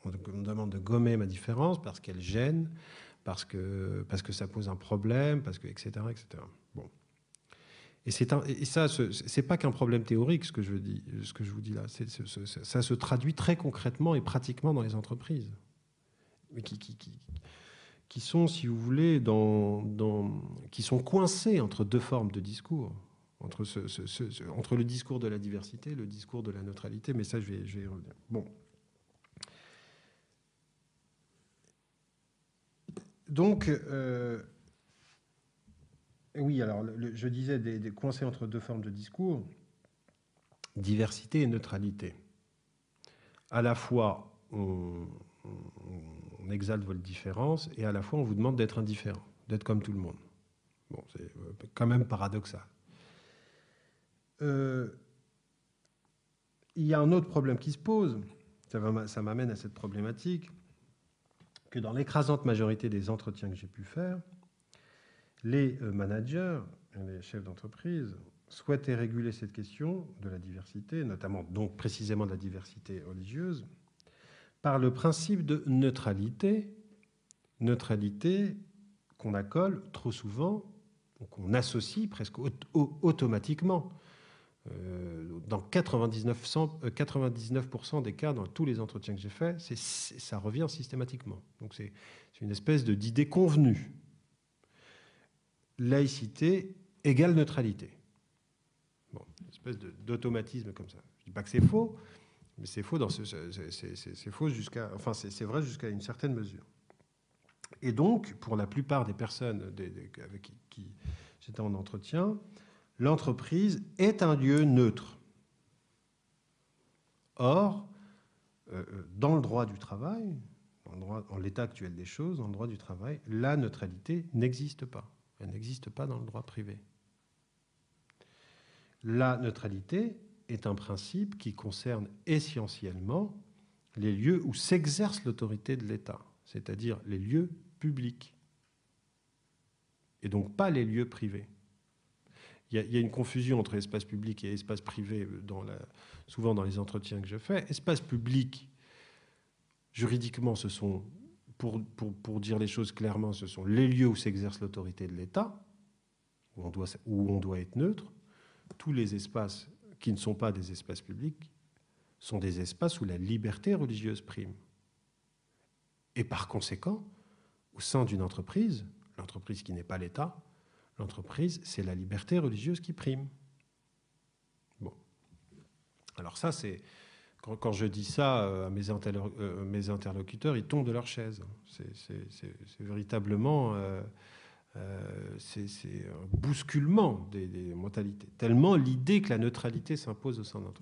On me demande de gommer ma différence parce qu'elle gêne, parce que, parce que ça pose un problème, parce que, etc. etc. Et, ça, c'est pas qu'un problème théorique, ce que je, dis, ce que je vous dis là. ça se traduit très concrètement et pratiquement dans les entreprises. Qui, qui, sont, si vous voulez, qui sont coincés entre deux formes de discours. Entre, ce, le discours de la diversité le discours de la neutralité. Mais ça, je vais, je vais y revenir. Bon. Donc, euh, oui, alors je disais des, coincés entre deux formes de discours, diversité et neutralité. À la fois, on, exalte votre différence et à la fois, on vous demande d'être indifférent, d'être comme tout le monde. Bon, c'est euh, quand même paradoxal. Euh, il y a un autre problème qui se pose, ça m'amène à cette problématique, que dans l'écrasante majorité des entretiens que j'ai pu faire, les euh, managers, les chefs d'entreprise, souhaitaient réguler cette question de la diversité, notamment donc précisément de la diversité religieuse, par le principe de neutralité, neutralité qu'on accole trop souvent, qu'on associe presque automatiquement. Euh, dans 99%, 99 euh, des cas, dans tous les entretiens que j'ai faits, ça revient systématiquement. Donc c'est une espèce d'idée convenue laïcité égale neutralité. Une espèce d'automatisme comme ça. Je ne dis pas que c'est faux, mais c'est faux, dans ce, c'est, faux jusqu'à, enfin, c'est, vrai jusqu'à une certaine mesure. Et donc, pour la plupart des personnes avec qui, j'étais en entretien, l'entreprise est un lieu neutre. Or, euh, euh, dans le droit du travail, en l'état actuel des choses, dans le droit du travail, la neutralité n'existe pas. Elle n'existe pas dans le droit privé. La neutralité est un principe qui concerne essentiellement les lieux où s'exerce l'autorité de l'État, c'est-à-dire les lieux publics, et donc pas les lieux privés. Il y, a, une confusion entre espace public et espace privé, souvent dans les entretiens que je fais. Espace public, juridiquement, ce sont pour, pour, dire les choses clairement, ce sont les lieux où s'exerce l'autorité de l'État, où, on doit, où on doit être neutre. Tous les espaces qui ne sont pas des espaces publics sont des espaces où la liberté religieuse prime. Et par conséquent, au sein d'une entreprise, l'entreprise qui n'est pas l'État, l'entreprise, c'est la liberté religieuse qui prime. Bon. Alors ça, c'est quand, je dis ça à mes, interlocuteurs, ils tombent de leur chaise. C'est véritablement c'est un bousculement des, mentalités, tellement l'idée que la neutralité s'impose au sein d'un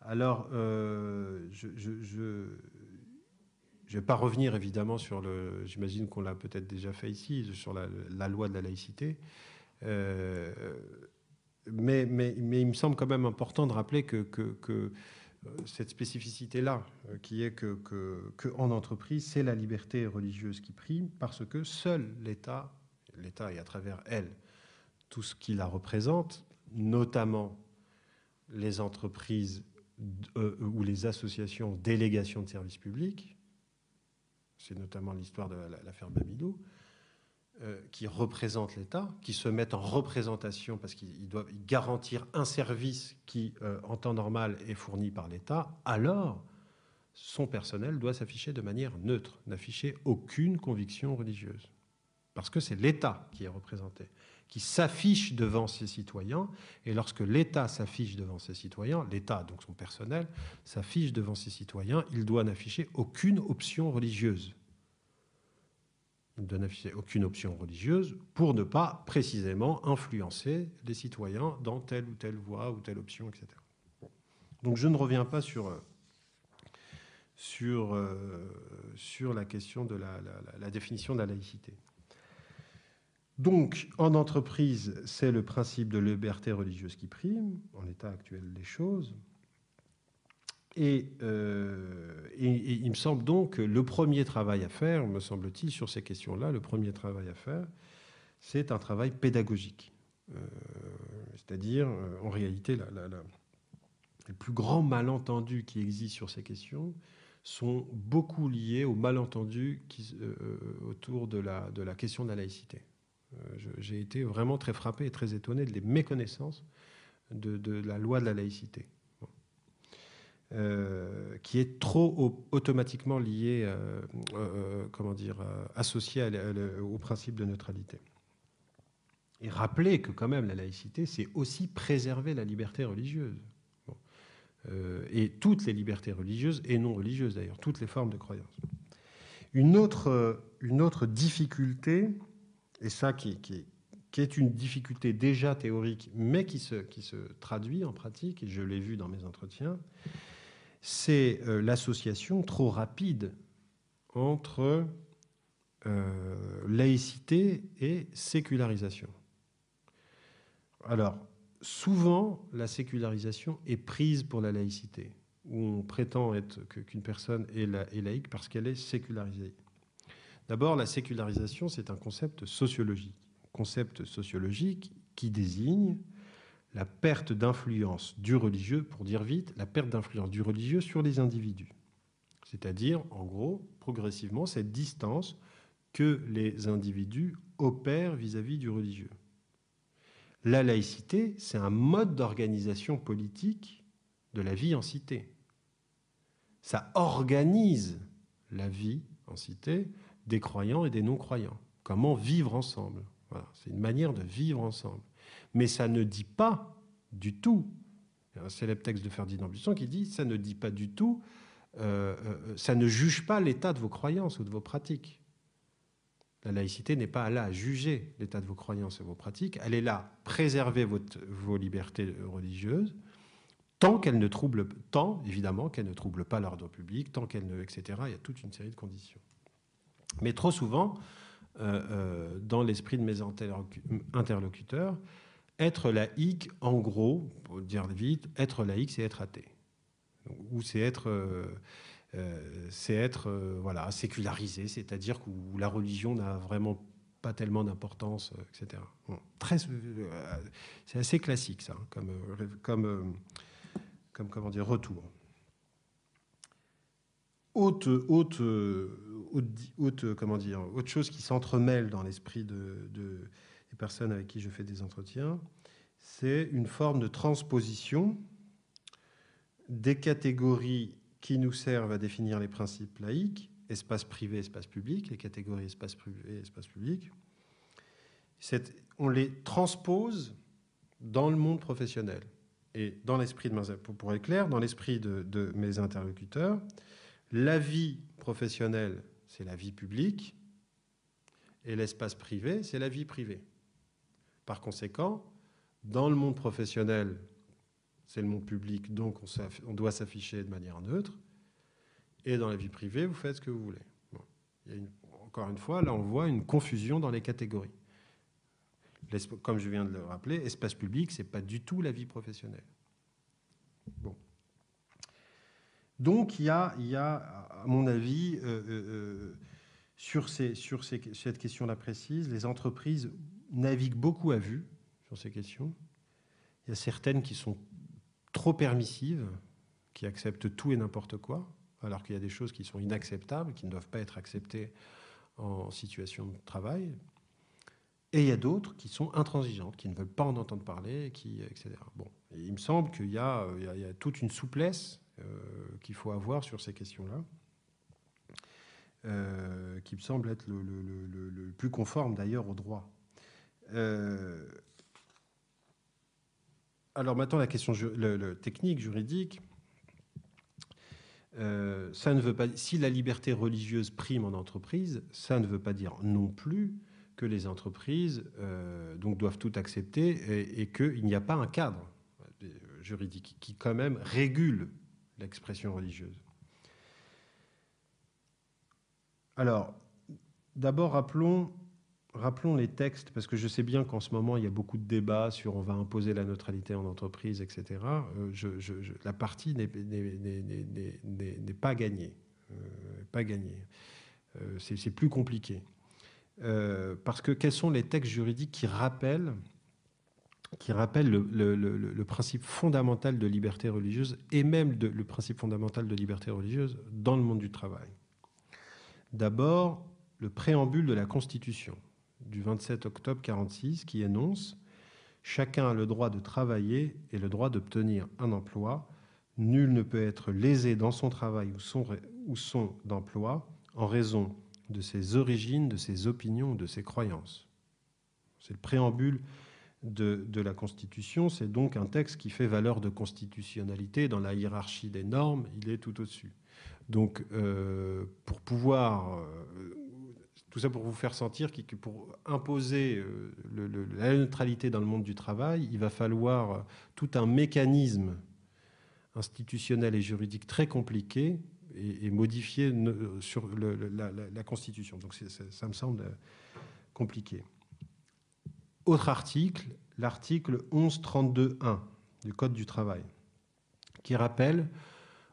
Alors, je ne vais pas revenir évidemment sur le. J'imagine qu'on l'a peut-être déjà fait ici, sur la, loi de la laïcité. Mais, il me semble quand même important de rappeler que, que cette spécificité-là, qui est que, en entreprise, c'est la liberté religieuse qui prime, parce que seul l'État, l'État et à travers elle, tout ce qui la représente, notamment les entreprises euh, ou les associations délégations de services publics, c'est notamment l'histoire de l'affaire Babidou, euh, qui représentent l'État, qui se mettent en représentation parce qu'ils doivent garantir un service qui, euh, en temps normal, est fourni par l'État, alors son personnel doit s'afficher de manière neutre, n'afficher aucune conviction religieuse. Parce que c'est l'État qui est représenté, qui s'affiche devant ses citoyens. Et lorsque l'État s'affiche devant ses citoyens, l'État, donc son personnel, s'affiche devant ses citoyens, il doit n'afficher aucune option religieuse ne donne aucune option religieuse pour ne pas précisément influencer les citoyens dans telle ou telle voie ou telle option, etc. Donc je ne reviens pas sur, euh, sur la question de la, la, définition de la laïcité. Donc, en entreprise, c'est le principe de liberté religieuse qui prime, en l'état actuel des choses. Euh, et, il me semble donc que le premier travail à faire, me semble-t-il, sur ces questions-là, le premier travail à faire, c'est un travail pédagogique. Euh, c'est-à-dire, euh, en réalité, les plus grands malentendus qui existent sur ces questions sont beaucoup liés aux malentendus autour de la, de la question de la laïcité. J'ai été vraiment très frappé et très étonné de les méconnaissances de, de la loi de la laïcité. Euh, qui est trop automatiquement lié, euh, euh, comment dire, associé au principe de neutralité. Et rappeler que quand même la laïcité, c'est aussi préserver la liberté religieuse. et toutes les libertés religieuses et non religieuses d'ailleurs, toutes les formes de croyance. Une autre, une autre difficulté, et ça qui, est une difficulté déjà théorique, mais qui se, qui se traduit en pratique, et je l'ai vu dans mes entretiens, c'est euh, l'association trop rapide entre euh, laïcité et sécularisation. Alors, souvent, la sécularisation est prise pour la laïcité, où on prétend être qu'une personne est, laïque parce qu'elle est sécularisée. D'abord, la sécularisation, c'est un concept sociologique. Concept sociologique qui désigne la perte d'influence du religieux, pour dire vite, la perte d'influence du religieux sur les individus. C'est-à-dire, en gros, progressivement, cette distance que les individus opèrent vis-à-vis du religieux. La laïcité, c'est un mode d'organisation politique de la vie en cité. Ça organise la vie en cité des croyants et des non-croyants. Comment vivre ensemble? c'est une manière de vivre ensemble. Mais ça ne dit pas du tout, un célèbre texte de Ferdinand Buisson qui dit, ça ne dit pas du tout, euh, euh, ça ne juge pas l'état de vos croyances ou de vos pratiques. La laïcité n'est pas là à juger l'état de vos croyances et vos pratiques, elle est là à préserver vos libertés religieuses, tant qu'elle ne trouble, tant évidemment qu'elle ne trouble pas l'ordre public, tant qu'elle ne, etc. Il y a toute une série de conditions. Mais trop souvent, euh, dans l'esprit de mes interlocuteurs, être laïque, en gros, pour dire vite, être laïque, c'est être athée. Ou c'est être, euh, euh, c'est être euh, voilà, sécularisé, c'est-à-dire que la religion n'a vraiment pas tellement d'importance, etc. c'est assez classique, ça, hein, comme, comme, comme comment dire, retour. Autre, autre, autre, comment dire, autre chose qui s'entremêle dans l'esprit de avec qui je fais des entretiens, c'est une forme de transposition des catégories qui nous servent à définir les principes laïques, espace privé, espace public, les catégories espace privé, espace public. On les transpose dans le monde professionnel. et dans l'esprit de pour être clair, dans l'esprit de mes interlocuteurs, la vie professionnelle, c'est la vie publique, et l'espace privé, c'est la vie privée. Par conséquent, dans le monde professionnel, c'est le monde public, donc on, doit s'afficher de manière neutre. Et dans la vie privée, vous faites ce que vous voulez. encore une fois, là, on voit une confusion dans les catégories. Comme je viens de le rappeler, espace public, ce n'est pas du tout la vie professionnelle. Bon. Donc, il y a, à mon avis, euh, euh, euh, sur, cette question-là précise, les entreprises naviguent beaucoup à vue sur ces questions. Il y a certaines qui sont trop permissives, qui acceptent tout et n'importe quoi, alors qu'il y a des choses qui sont inacceptables, qui ne doivent pas être acceptées en situation de travail. Et il y a d'autres qui sont intransigeantes, qui ne veulent pas en entendre parler, qui, etc. Bon, il me semble qu'il y, a, toute une souplesse euh, qu'il faut avoir sur ces questions-là, euh, qui me semble être le, plus conforme d'ailleurs au droit. Euh, alors maintenant, la question technique, juridique, euh, ça ne veut pas, si la liberté religieuse prime en entreprise, ça ne veut pas dire non plus que les entreprises euh, donc doivent tout accepter et, qu'il n'y a pas un cadre juridique qui quand même régule l'expression religieuse. Alors, d'abord rappelons rappelons les textes, parce que je sais bien qu'en ce moment, il y a beaucoup de débats sur on va imposer la neutralité en entreprise, etc. Euh, la partie n'est pas gagnée. Euh. Euh, c'est plus compliqué. parce que quels sont les textes juridiques qui rappellent, qui rappellent le, principe fondamental de liberté religieuse et même le principe fondamental de liberté religieuse dans le monde du travail? D'abord, le préambule de la Constitution du 27 octobre 1946 qui énonce Chacun a le droit de travailler et le droit d'obtenir un emploi. Nul ne peut être lésé dans son travail ou son, ou son d'emploi en raison de ses origines, de ses opinions de ses croyances. C'est le préambule de, de, la Constitution. C'est donc un texte qui fait valeur de constitutionnalité. Dans la hiérarchie des normes, il est tout au-dessus. Donc, euh, pour pouvoir euh, tout ça pour vous faire sentir que pour imposer euh, la neutralité dans le monde du travail, il va falloir euh, tout un mécanisme institutionnel et juridique très compliqué et, modifié sur la, Constitution. Donc ça me semble compliqué. Autre article, l'article 1132.1 du Code du travail, qui rappelle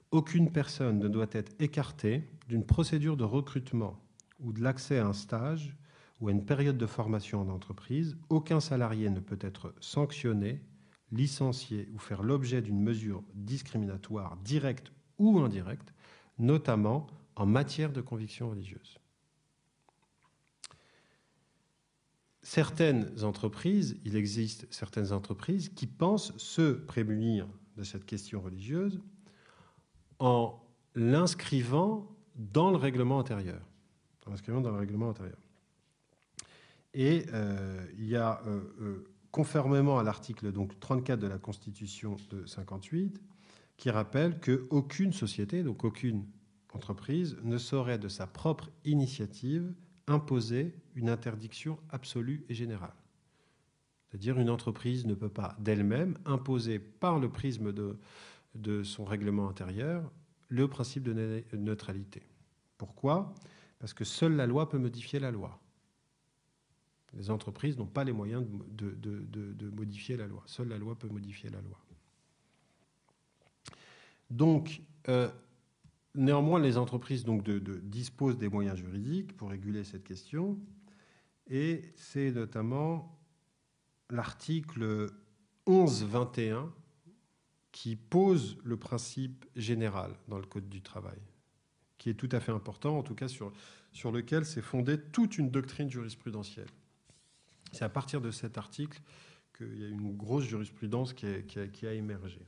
aucune personne ne doit être écartée d'une procédure de recrutement ou de l'accès à un stage ou à une période de formation en entreprise, aucun salarié ne peut être sanctionné, licencié ou faire l'objet d'une mesure discriminatoire directe ou indirecte, notamment en matière de conviction religieuse. Certaines entreprises, il existe certaines entreprises qui pensent se prémunir de cette question religieuse en l'inscrivant dans le règlement intérieur inscrivant dans le règlement intérieur. Et euh, il y a, euh, euh, conformément à l'article donc 34 de la Constitution de 58, qui rappelle qu'aucune société, donc aucune entreprise, ne saurait de sa propre initiative imposer une interdiction absolue et générale. C'est-à-dire une entreprise ne peut pas d'elle-même imposer par le prisme de son règlement intérieur le principe de neutralité. Pourquoi? Parce que seule la loi peut modifier la loi. Les entreprises n'ont pas les moyens de, modifier la loi. Seule la loi peut modifier la loi. Donc, euh, néanmoins, les entreprises disposent des moyens juridiques pour réguler cette question. Et c'est notamment l'article 11.21 qui pose le principe général dans le Code du travail qui est tout à fait important, en tout cas sur, sur lequel s'est fondée toute une doctrine jurisprudentielle. C'est à partir de cet article qu'il y a une grosse jurisprudence qui, qui, a, émergé.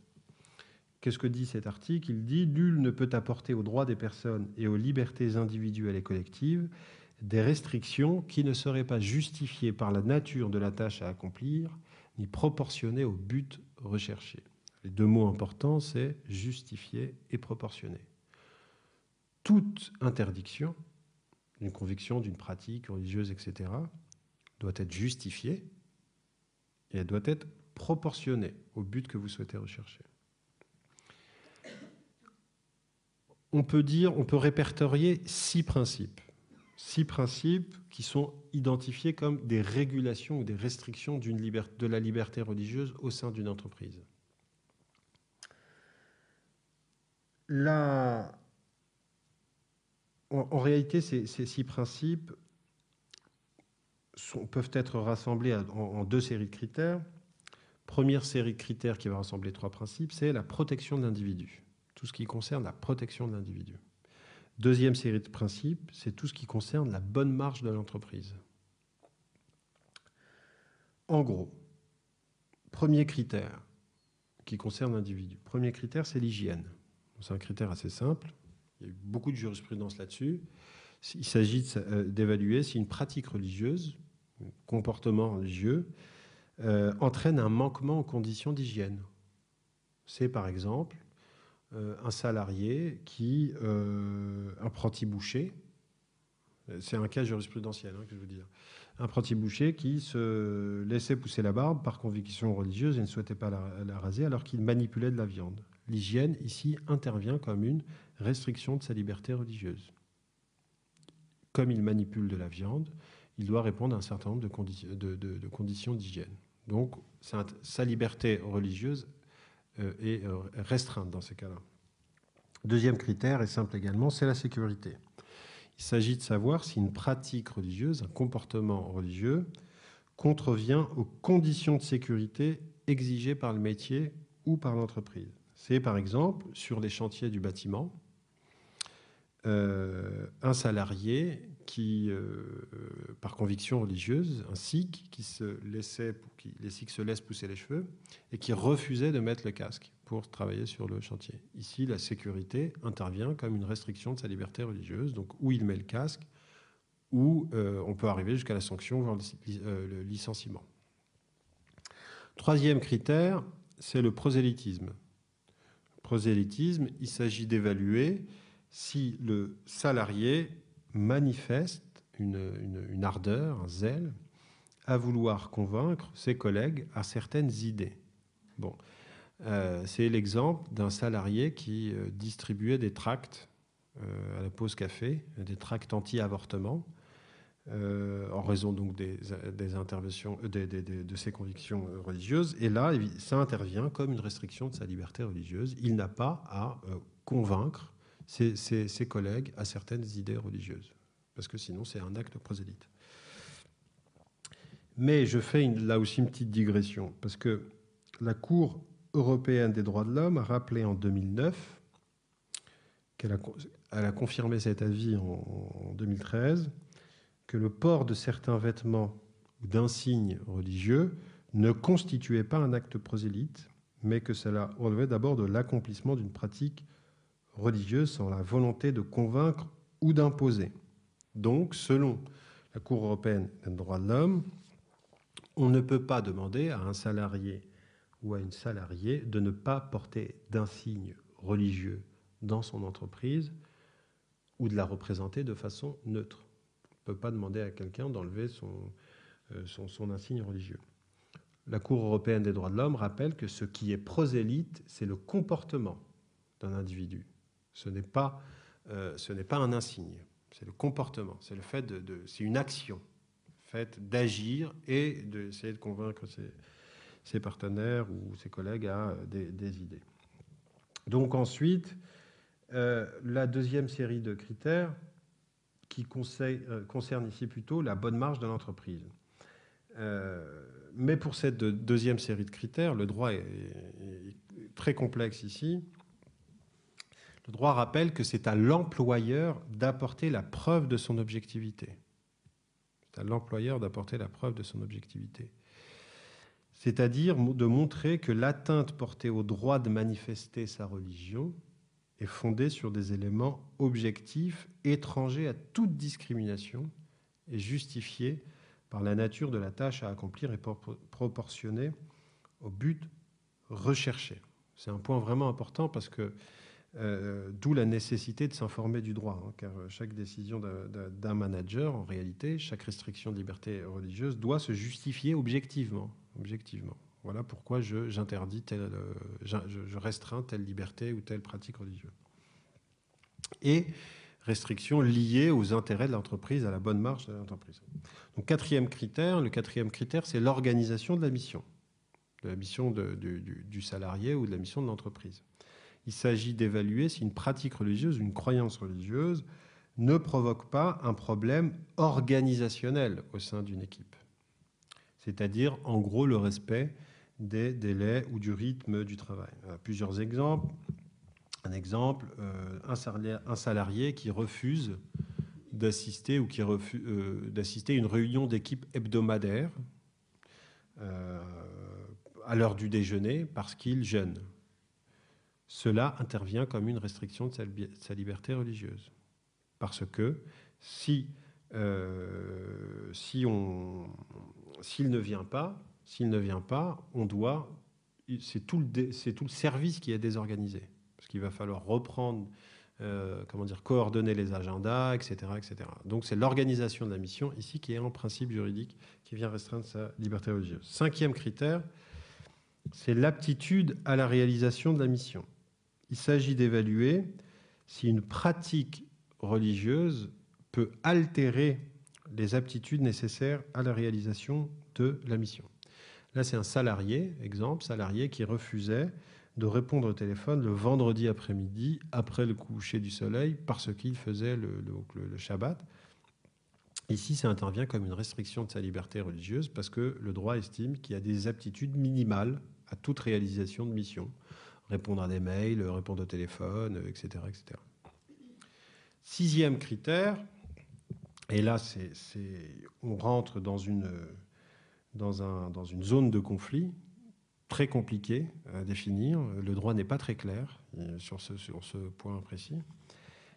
Qu'est-ce que dit cet article? Il dit Nul ne peut apporter aux droits des personnes et aux libertés individuelles et collectives des restrictions qui ne seraient pas justifiées par la nature de la tâche à accomplir, ni proportionnées au but recherché. Les deux mots importants, c'est justifié et proportionné. Toute interdiction d'une conviction, d'une pratique religieuse, etc., doit être justifiée et elle doit être proportionnée au but que vous souhaitez rechercher. On peut dire, on peut répertorier six principes. Six principes qui sont identifiés comme des régulations ou des restrictions de la liberté religieuse au sein d'une entreprise. La, en, réalité, ces, six principes peuvent être rassemblés en, deux séries de critères. Première série de critères qui va rassembler trois principes, c'est la protection de l'individu, tout ce qui concerne la protection de l'individu. Deuxième série de principes, c'est tout ce qui concerne la bonne marche de l'entreprise. En gros, premier critère qui concerne l'individu. Premier critère, c'est l'hygiène. C'est un critère assez simple. Il y a beaucoup de jurisprudence là-dessus. Il s'agit euh, d'évaluer si une pratique religieuse, un comportement religieux, euh, entraîne un manquement aux conditions d'hygiène. C'est par exemple euh, un salarié qui, un apprenti boucher, c'est un cas jurisprudentiel hein, que je veux dire, un apprenti boucher qui se laissait pousser la barbe par conviction religieuse et ne souhaitait pas la raser alors qu'il manipulait de la viande. L'hygiène ici intervient comme une restriction de sa liberté religieuse. Comme il manipule de la viande, il doit répondre à un certain nombre de, conditions d'hygiène. Donc sa liberté religieuse euh, est euh, restreinte dans ces cas-là. Deuxième critère, est simple également, c'est la sécurité. Il s'agit de savoir si une pratique religieuse, un comportement religieux, contrevient aux conditions de sécurité exigées par le métier ou par l'entreprise. C'est par exemple sur les chantiers du bâtiment, euh, un salarié qui, euh, par conviction religieuse, un sikh qui se laissait, les sikhs se laissent pousser les cheveux et qui refusait de mettre le casque pour travailler sur le chantier. Ici, la sécurité intervient comme une restriction de sa liberté religieuse, donc où il met le casque, où euh, on peut arriver jusqu'à la sanction, voire le licenciement. Troisième critère, c'est le prosélytisme. Prosélytisme, il s'agit d'évaluer si le salarié manifeste une, ardeur, un zèle, à vouloir convaincre ses collègues à certaines idées. Bon, euh, c'est l'exemple d'un salarié qui euh, distribuait des tracts euh, à la pause café, des tracts anti-avortement, en raison donc des, interventions, de ses convictions religieuses. Et là, ça intervient comme une restriction de sa liberté religieuse. Il n'a pas à convaincre ses, collègues à certaines idées religieuses, parce que sinon c'est un acte prosélyte. Mais je fais là aussi une petite digression, parce que la Cour européenne des droits de l'homme a rappelé en 2009 qu'elle a, elle a confirmé cet avis en, 2013 que le port de certains vêtements ou d'insignes religieux ne constituait pas un acte prosélyte, mais que cela relevait d'abord de l'accomplissement d'une pratique religieuse sans la volonté de convaincre ou d'imposer. Donc, selon la Cour européenne des droits de l'homme, on ne peut pas demander à un salarié ou à une salariée de ne pas porter d'insigne religieux dans son entreprise ou de la représenter de façon neutre. On ne peut pas demander à quelqu'un d'enlever son, euh, son, insigne religieux. La Cour européenne des droits de l'homme rappelle que ce qui est prosélyte, c'est le comportement d'un individu. Ce n'est pas, euh, un insigne, c'est le comportement, c'est une action, fait d'agir et d'essayer de convaincre ses, partenaires ou ses collègues à euh, des, idées. Donc ensuite, la deuxième série de critères qui concerne ici plutôt la bonne marge de l'entreprise. mais pour cette deuxième série de critères, le droit est très complexe ici. Le droit rappelle que c'est à l'employeur d'apporter la preuve de son objectivité. C'est à l'employeur d'apporter la preuve de son objectivité. C'est-à-dire de montrer que l'atteinte portée au droit de manifester sa religion est fondée sur des éléments objectifs, étrangers à toute discrimination et justifiée par la nature de la tâche à accomplir et proportionnée au but recherché. C'est un point vraiment important parce que euh, d'où la nécessité de s'informer du droit, hein, car chaque décision d'un manager, en réalité, chaque restriction de liberté religieuse doit se justifier objectivement. objectivement. Voilà pourquoi j'interdis telle, euh, je, restreins telle liberté ou telle pratique religieuse. Et restrictions liées aux intérêts de l'entreprise, à la bonne marche de l'entreprise. Donc quatrième critère, le quatrième critère, c'est l'organisation de la mission, de la mission du, salarié ou de la mission de l'entreprise. Il s'agit d'évaluer si une pratique religieuse, une croyance religieuse, ne provoque pas un problème organisationnel au sein d'une équipe. C'est-à-dire, en gros, le respect des délais ou du rythme du travail. Plusieurs exemples. Un exemple, euh, un, salarié, qui refuse d'assister ou qui refuse euh, d'assister à une réunion d'équipe hebdomadaire euh, à l'heure du déjeuner parce qu'il jeûne. Cela intervient comme une restriction de sa, liberté religieuse. Parce que si, si on, s'il ne vient pas, s'il ne vient pas, on doit, c'est tout, le service qui est désorganisé parce qu'il va falloir reprendre, euh, comment dire, coordonner les agendas, etc. etc. Donc c'est l'organisation de la mission ici qui est en principe juridique, qui vient restreindre sa liberté religieuse. Cinquième critère, c'est l'aptitude à la réalisation de la mission. Il s'agit d'évaluer si une pratique religieuse peut altérer les aptitudes nécessaires à la réalisation de la mission. Là, c'est un salarié, exemple, salarié qui refusait de répondre au téléphone le vendredi après-midi, après le coucher du soleil, parce qu'il faisait le, Shabbat. Ici, ça intervient comme une restriction de sa liberté religieuse, parce que le droit estime qu'il y a des aptitudes minimales à toute réalisation de mission. Répondre à des mails, répondre au téléphone, etc. etc. Sixième critère, et là, c'est, on rentre dans une, dans, un, dans une zone de conflit très compliqué à définir. Le droit n'est pas très clair euh, sur ce, sur ce point précis.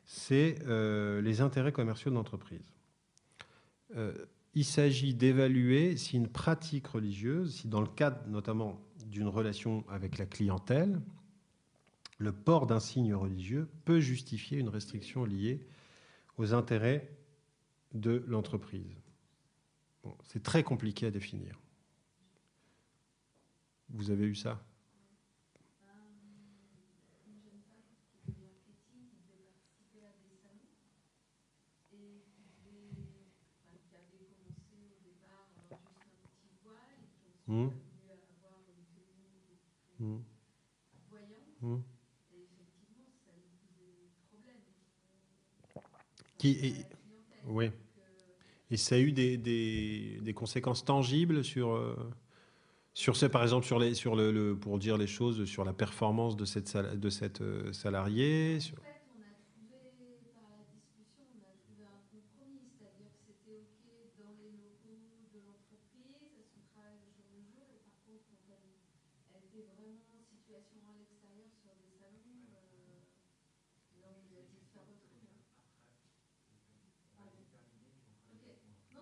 C'est euh, les intérêts commerciaux de l'entreprise. Euh, il s'agit d'évaluer si une pratique religieuse, si dans le cadre notamment d'une relation avec la clientèle, le port d'un signe religieux peut justifier une restriction liée aux intérêts de l'entreprise. C'est très compliqué à définir. Vous avez eu ça? Mmh. Mmh. Mmh. Qui est... Oui. Et ça a eu des, des, conséquences tangibles sur... Euh, sur ce, par exemple, sur les, sur le, pour dire les choses, sur la performance de cette, de cette euh, salariée.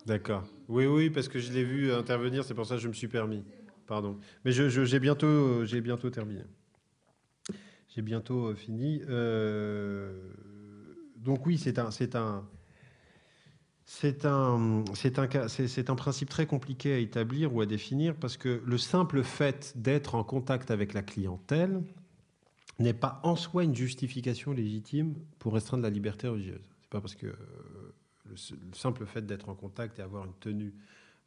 D'accord. Oui, oui, parce que je l'ai vu intervenir, c'est pour ça que je me suis permis. Pardon. Mais j'ai bientôt, terminé. J'ai bientôt euh, fini. Euh, donc oui, c'est un, c'est un, c'est un, un, un principe très compliqué à établir ou à définir parce que le simple fait d'être en contact avec la clientèle n'est pas en soi une justification légitime pour restreindre la liberté religieuse. C'est pas parce que euh, le, simple fait d'être en contact et avoir une tenue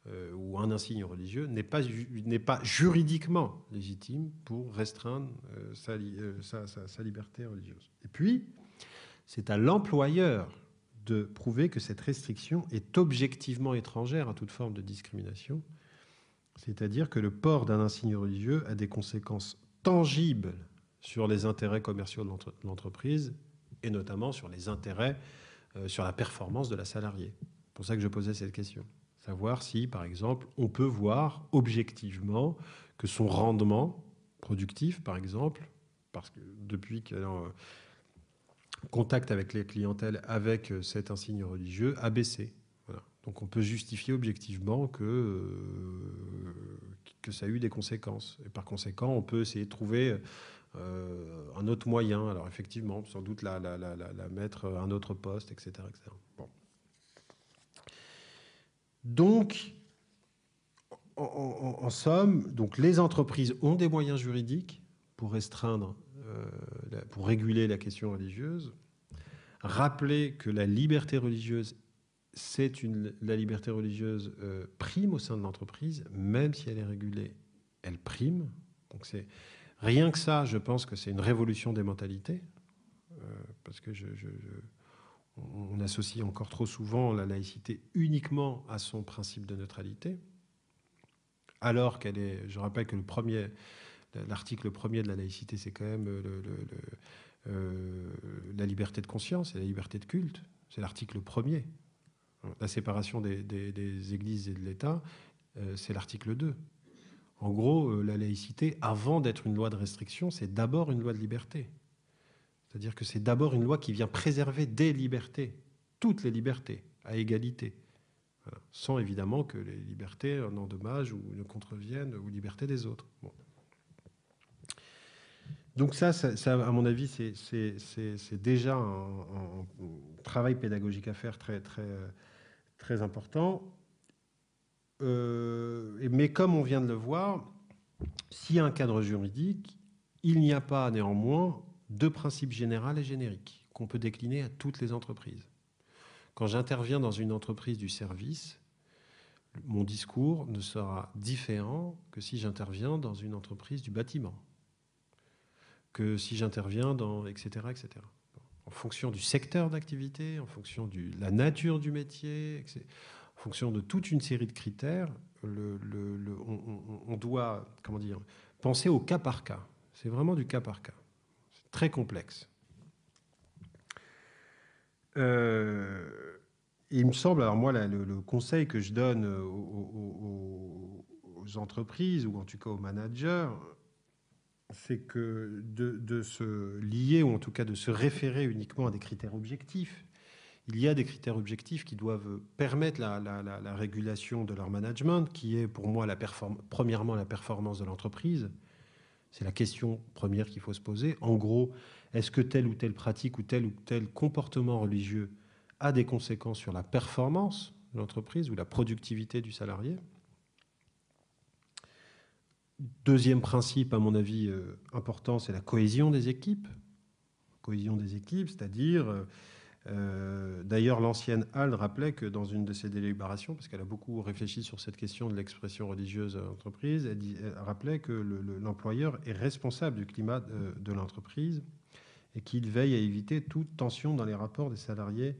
euh, ou un insigne religieux n'est pas, n'est pas juridiquement légitime pour restreindre euh, euh, sa, sa, liberté religieuse. Et puis, c'est à l'employeur de prouver que cette restriction est objectivement étrangère à toute forme de discrimination, c'est-à-dire que le port d'un insigne religieux a des conséquences tangibles sur les intérêts commerciaux de l'entreprise et notamment sur les intérêts, sur la performance de la salariée. C'est pour ça que je posais cette question. Savoir si, par exemple, on peut voir objectivement que son rendement productif, par exemple, parce que depuis qu'elle est en contact avec les clientèles avec euh, cet insigne religieux, a baissé. Donc on peut justifier objectivement que, euh, que ça a eu des conséquences. Et par conséquent, on peut essayer de trouver un autre moyen. Alors effectivement, sans doute la, mettre à un autre poste, etc. Donc, en, somme, donc les entreprises ont des moyens juridiques pour restreindre, pour réguler la question religieuse. Rappeler que la liberté religieuse c'est une, la liberté religieuse euh, prime au sein de l'entreprise, même si elle est régulée, elle prime. Donc c'est rien que ça, je pense que c'est une révolution des mentalités, euh, parce que on associe encore trop souvent la laïcité uniquement à son principe de neutralité, alors qu'elle est, je rappelle que l'article premier de la laïcité, c'est quand même euh, la liberté de conscience et la liberté de culte. C'est l'article premier la séparation des, églises et de l'État, euh, c'est l'article 2. En gros, euh, la laïcité, avant d'être une loi de restriction, c'est d'abord une loi de liberté. C'est-à-dire que c'est d'abord une loi qui vient préserver des libertés, toutes les libertés, à égalité. Sans évidemment que les libertés en endommagent ou ne contreviennent aux libertés des autres. Donc ça, à mon avis, c'est déjà un, travail pédagogique à faire très, très important. Euh, mais comme on vient de le voir, s'il y a un cadre juridique, il n'y a pas néanmoins de principes général et génériques qu'on peut décliner à toutes les entreprises. Quand j'interviens dans une entreprise du service, mon discours ne sera différent que si j'interviens dans une entreprise du bâtiment, que si j'interviens dans etc. etc en fonction du secteur d'activité, en fonction de la nature du métier, en fonction de toute une série de critères, on, doit comment dire, penser au cas par cas. C'est vraiment du cas par cas. C'est très complexe. Euh, il me semble, alors moi, le, conseil que je donne aux, entreprises, ou en tout cas aux managers, c'est que de, se lier, ou en tout cas de se référer uniquement à des critères objectifs. Il y a des critères objectifs qui doivent permettre la, régulation de leur management, qui est pour moi premièrement la performance de l'entreprise. C'est la question première qu'il faut se poser. En gros, est-ce que telle ou telle pratique ou tel ou tel comportement religieux a des conséquences sur la performance de l'entreprise ou la productivité du salarié? Deuxième principe, à mon avis, euh, important, c'est la cohésion des équipes. Cohésion des équipes, c'est-à-dire, euh, euh, d'ailleurs, l'ancienne Halle rappelait que dans une de ses délibérations, parce qu'elle a beaucoup réfléchi sur cette question de l'expression religieuse à l'entreprise, elle, rappelait que l'employeur est responsable du climat de l'entreprise et qu'il veille à éviter toute tension dans les rapports des salariés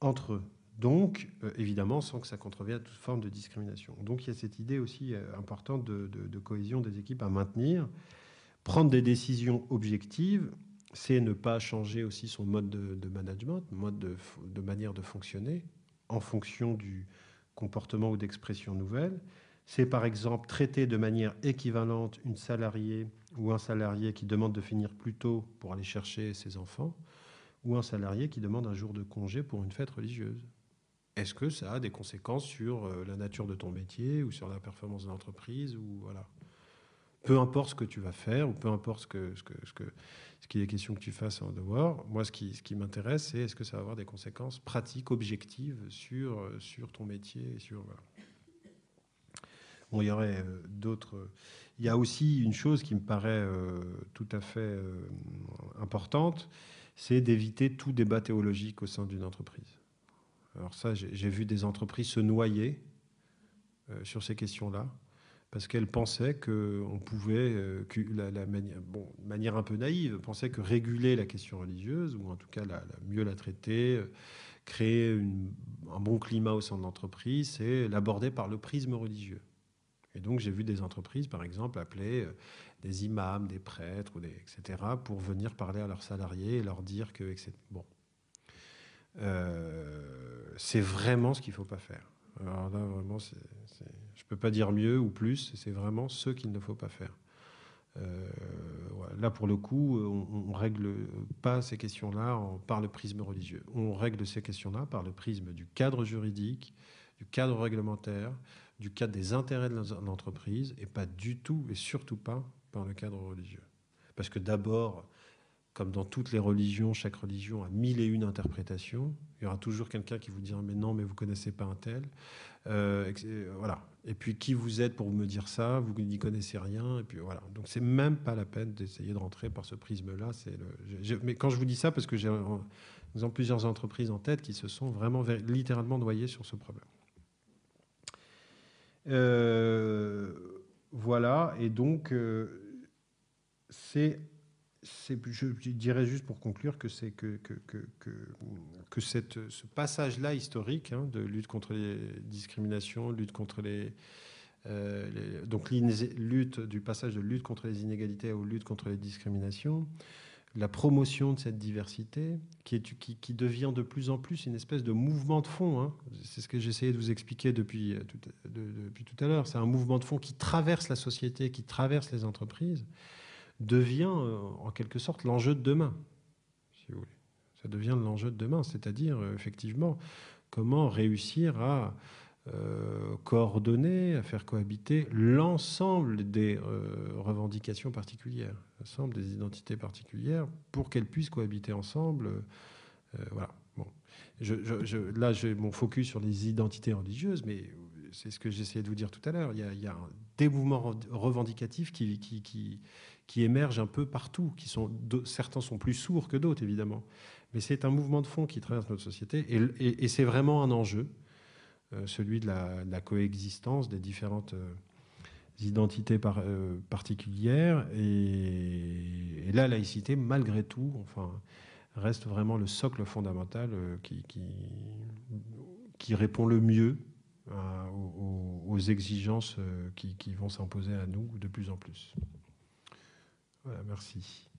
entre eux. Donc, euh, évidemment, sans que ça contrevienne à toute forme de discrimination. Donc, il y a cette idée aussi euh, importante de, cohésion des équipes à maintenir. Prendre des décisions objectives, c'est ne pas changer aussi son mode de, management, mode de, manière de fonctionner en fonction du comportement ou d'expression nouvelle. C'est par exemple traiter de manière équivalente une salariée ou un salarié qui demande de finir plus tôt pour aller chercher ses enfants ou un salarié qui demande un jour de congé pour une fête religieuse est-ce que ça a des conséquences sur euh, la nature de ton métier ou sur la performance de l'entreprise ou voilà peu importe ce que tu vas faire ou peu importe ce que ce que ce que qu'il est question que tu fasses en devoir moi ce qui m'intéresse c'est est-ce que ça va avoir des conséquences pratiques objectives sur euh, ton métier sur bon il y aurait euh, d'autres il y a aussi une chose qui me paraît tout à fait importante c'est d'éviter tout débat théologique au sein d'une entreprise. Alors ça, j'ai vu des entreprises se noyer euh, sur ces questions-là, parce qu'elles pensaient qu'on pouvait, euh, que la, manière, bon, manière un peu naïve, pensaient que réguler la question religieuse, ou en tout cas mieux la traiter, euh, créer un bon climat au sein de l'entreprise, c'est l'aborder par le prisme religieux. Et donc j'ai vu des entreprises, par exemple, appeler des imams, des prêtres, etc., pour venir parler à leurs salariés et leur dire que... Bon, euh, c'est vraiment ce qu'il ne faut pas faire. Alors là, vraiment, je ne peux pas dire mieux ou plus, c'est vraiment ce qu'il ne faut pas faire. Euh, là, pour le coup, on ne règle pas ces questions-là par le prisme religieux. On règle ces questions-là par le prisme du cadre juridique, du cadre réglementaire, du cadre des intérêts de l'entreprise, et pas du tout, et surtout pas par le cadre religieux. Parce que d'abord, comme dans toutes les religions, chaque religion a mille et une interprétations. Il y aura toujours quelqu'un qui vous dira mais non, mais vous connaissez pas un tel. Euh, voilà. Et puis qui vous êtes pour me dire ça? Vous n'y connaissez rien. Et puis voilà. Donc c'est même pas la peine d'essayer de rentrer par ce prisme-là. C'est. Mais quand je vous dis ça, parce que j'ai en plusieurs entreprises en tête qui se sont vraiment littéralement noyées sur ce problème. Euh, voilà. Et donc euh, c'est je dirais juste pour conclure que c'est que, que, que, que, ce passage-là historique hein, de lutte contre les discriminations, lutte contre les, euh, donc lutte du passage de lutte contre les inégalités aux lutte contre les discriminations, la promotion de cette diversité qui, devient de plus en plus une espèce de mouvement de fond. Hein. C'est ce que j'essayais de vous expliquer depuis tout, depuis tout à l'heure. C'est un mouvement de fond qui traverse la société, qui traverse les entreprises devient euh, en quelque sorte l'enjeu de demain, si vous voulez. Ça devient l'enjeu de demain, c'est-à-dire euh, effectivement comment réussir à euh, coordonner, à faire cohabiter l'ensemble des revendications particulières, l'ensemble des identités particulières, pour qu'elles puissent cohabiter ensemble. voilà. Bon. Là, j'ai mon focus sur les identités religieuses, mais c'est ce que j'essayais de vous dire tout à l'heure. Il, y a des mouvements revendicatifs qui, qui émergent un peu partout. Qui sont, certains sont plus sourds que d'autres, évidemment. Mais c'est un mouvement de fond qui traverse notre société. Et, c'est vraiment un enjeu, euh, celui de la, coexistence des différentes euh, identités euh, particulières. Et, la laïcité, malgré tout, enfin, reste vraiment le socle fondamental qui, qui, répond le mieux aux, exigences qui vont s'imposer à nous de plus en plus. Voilà, merci.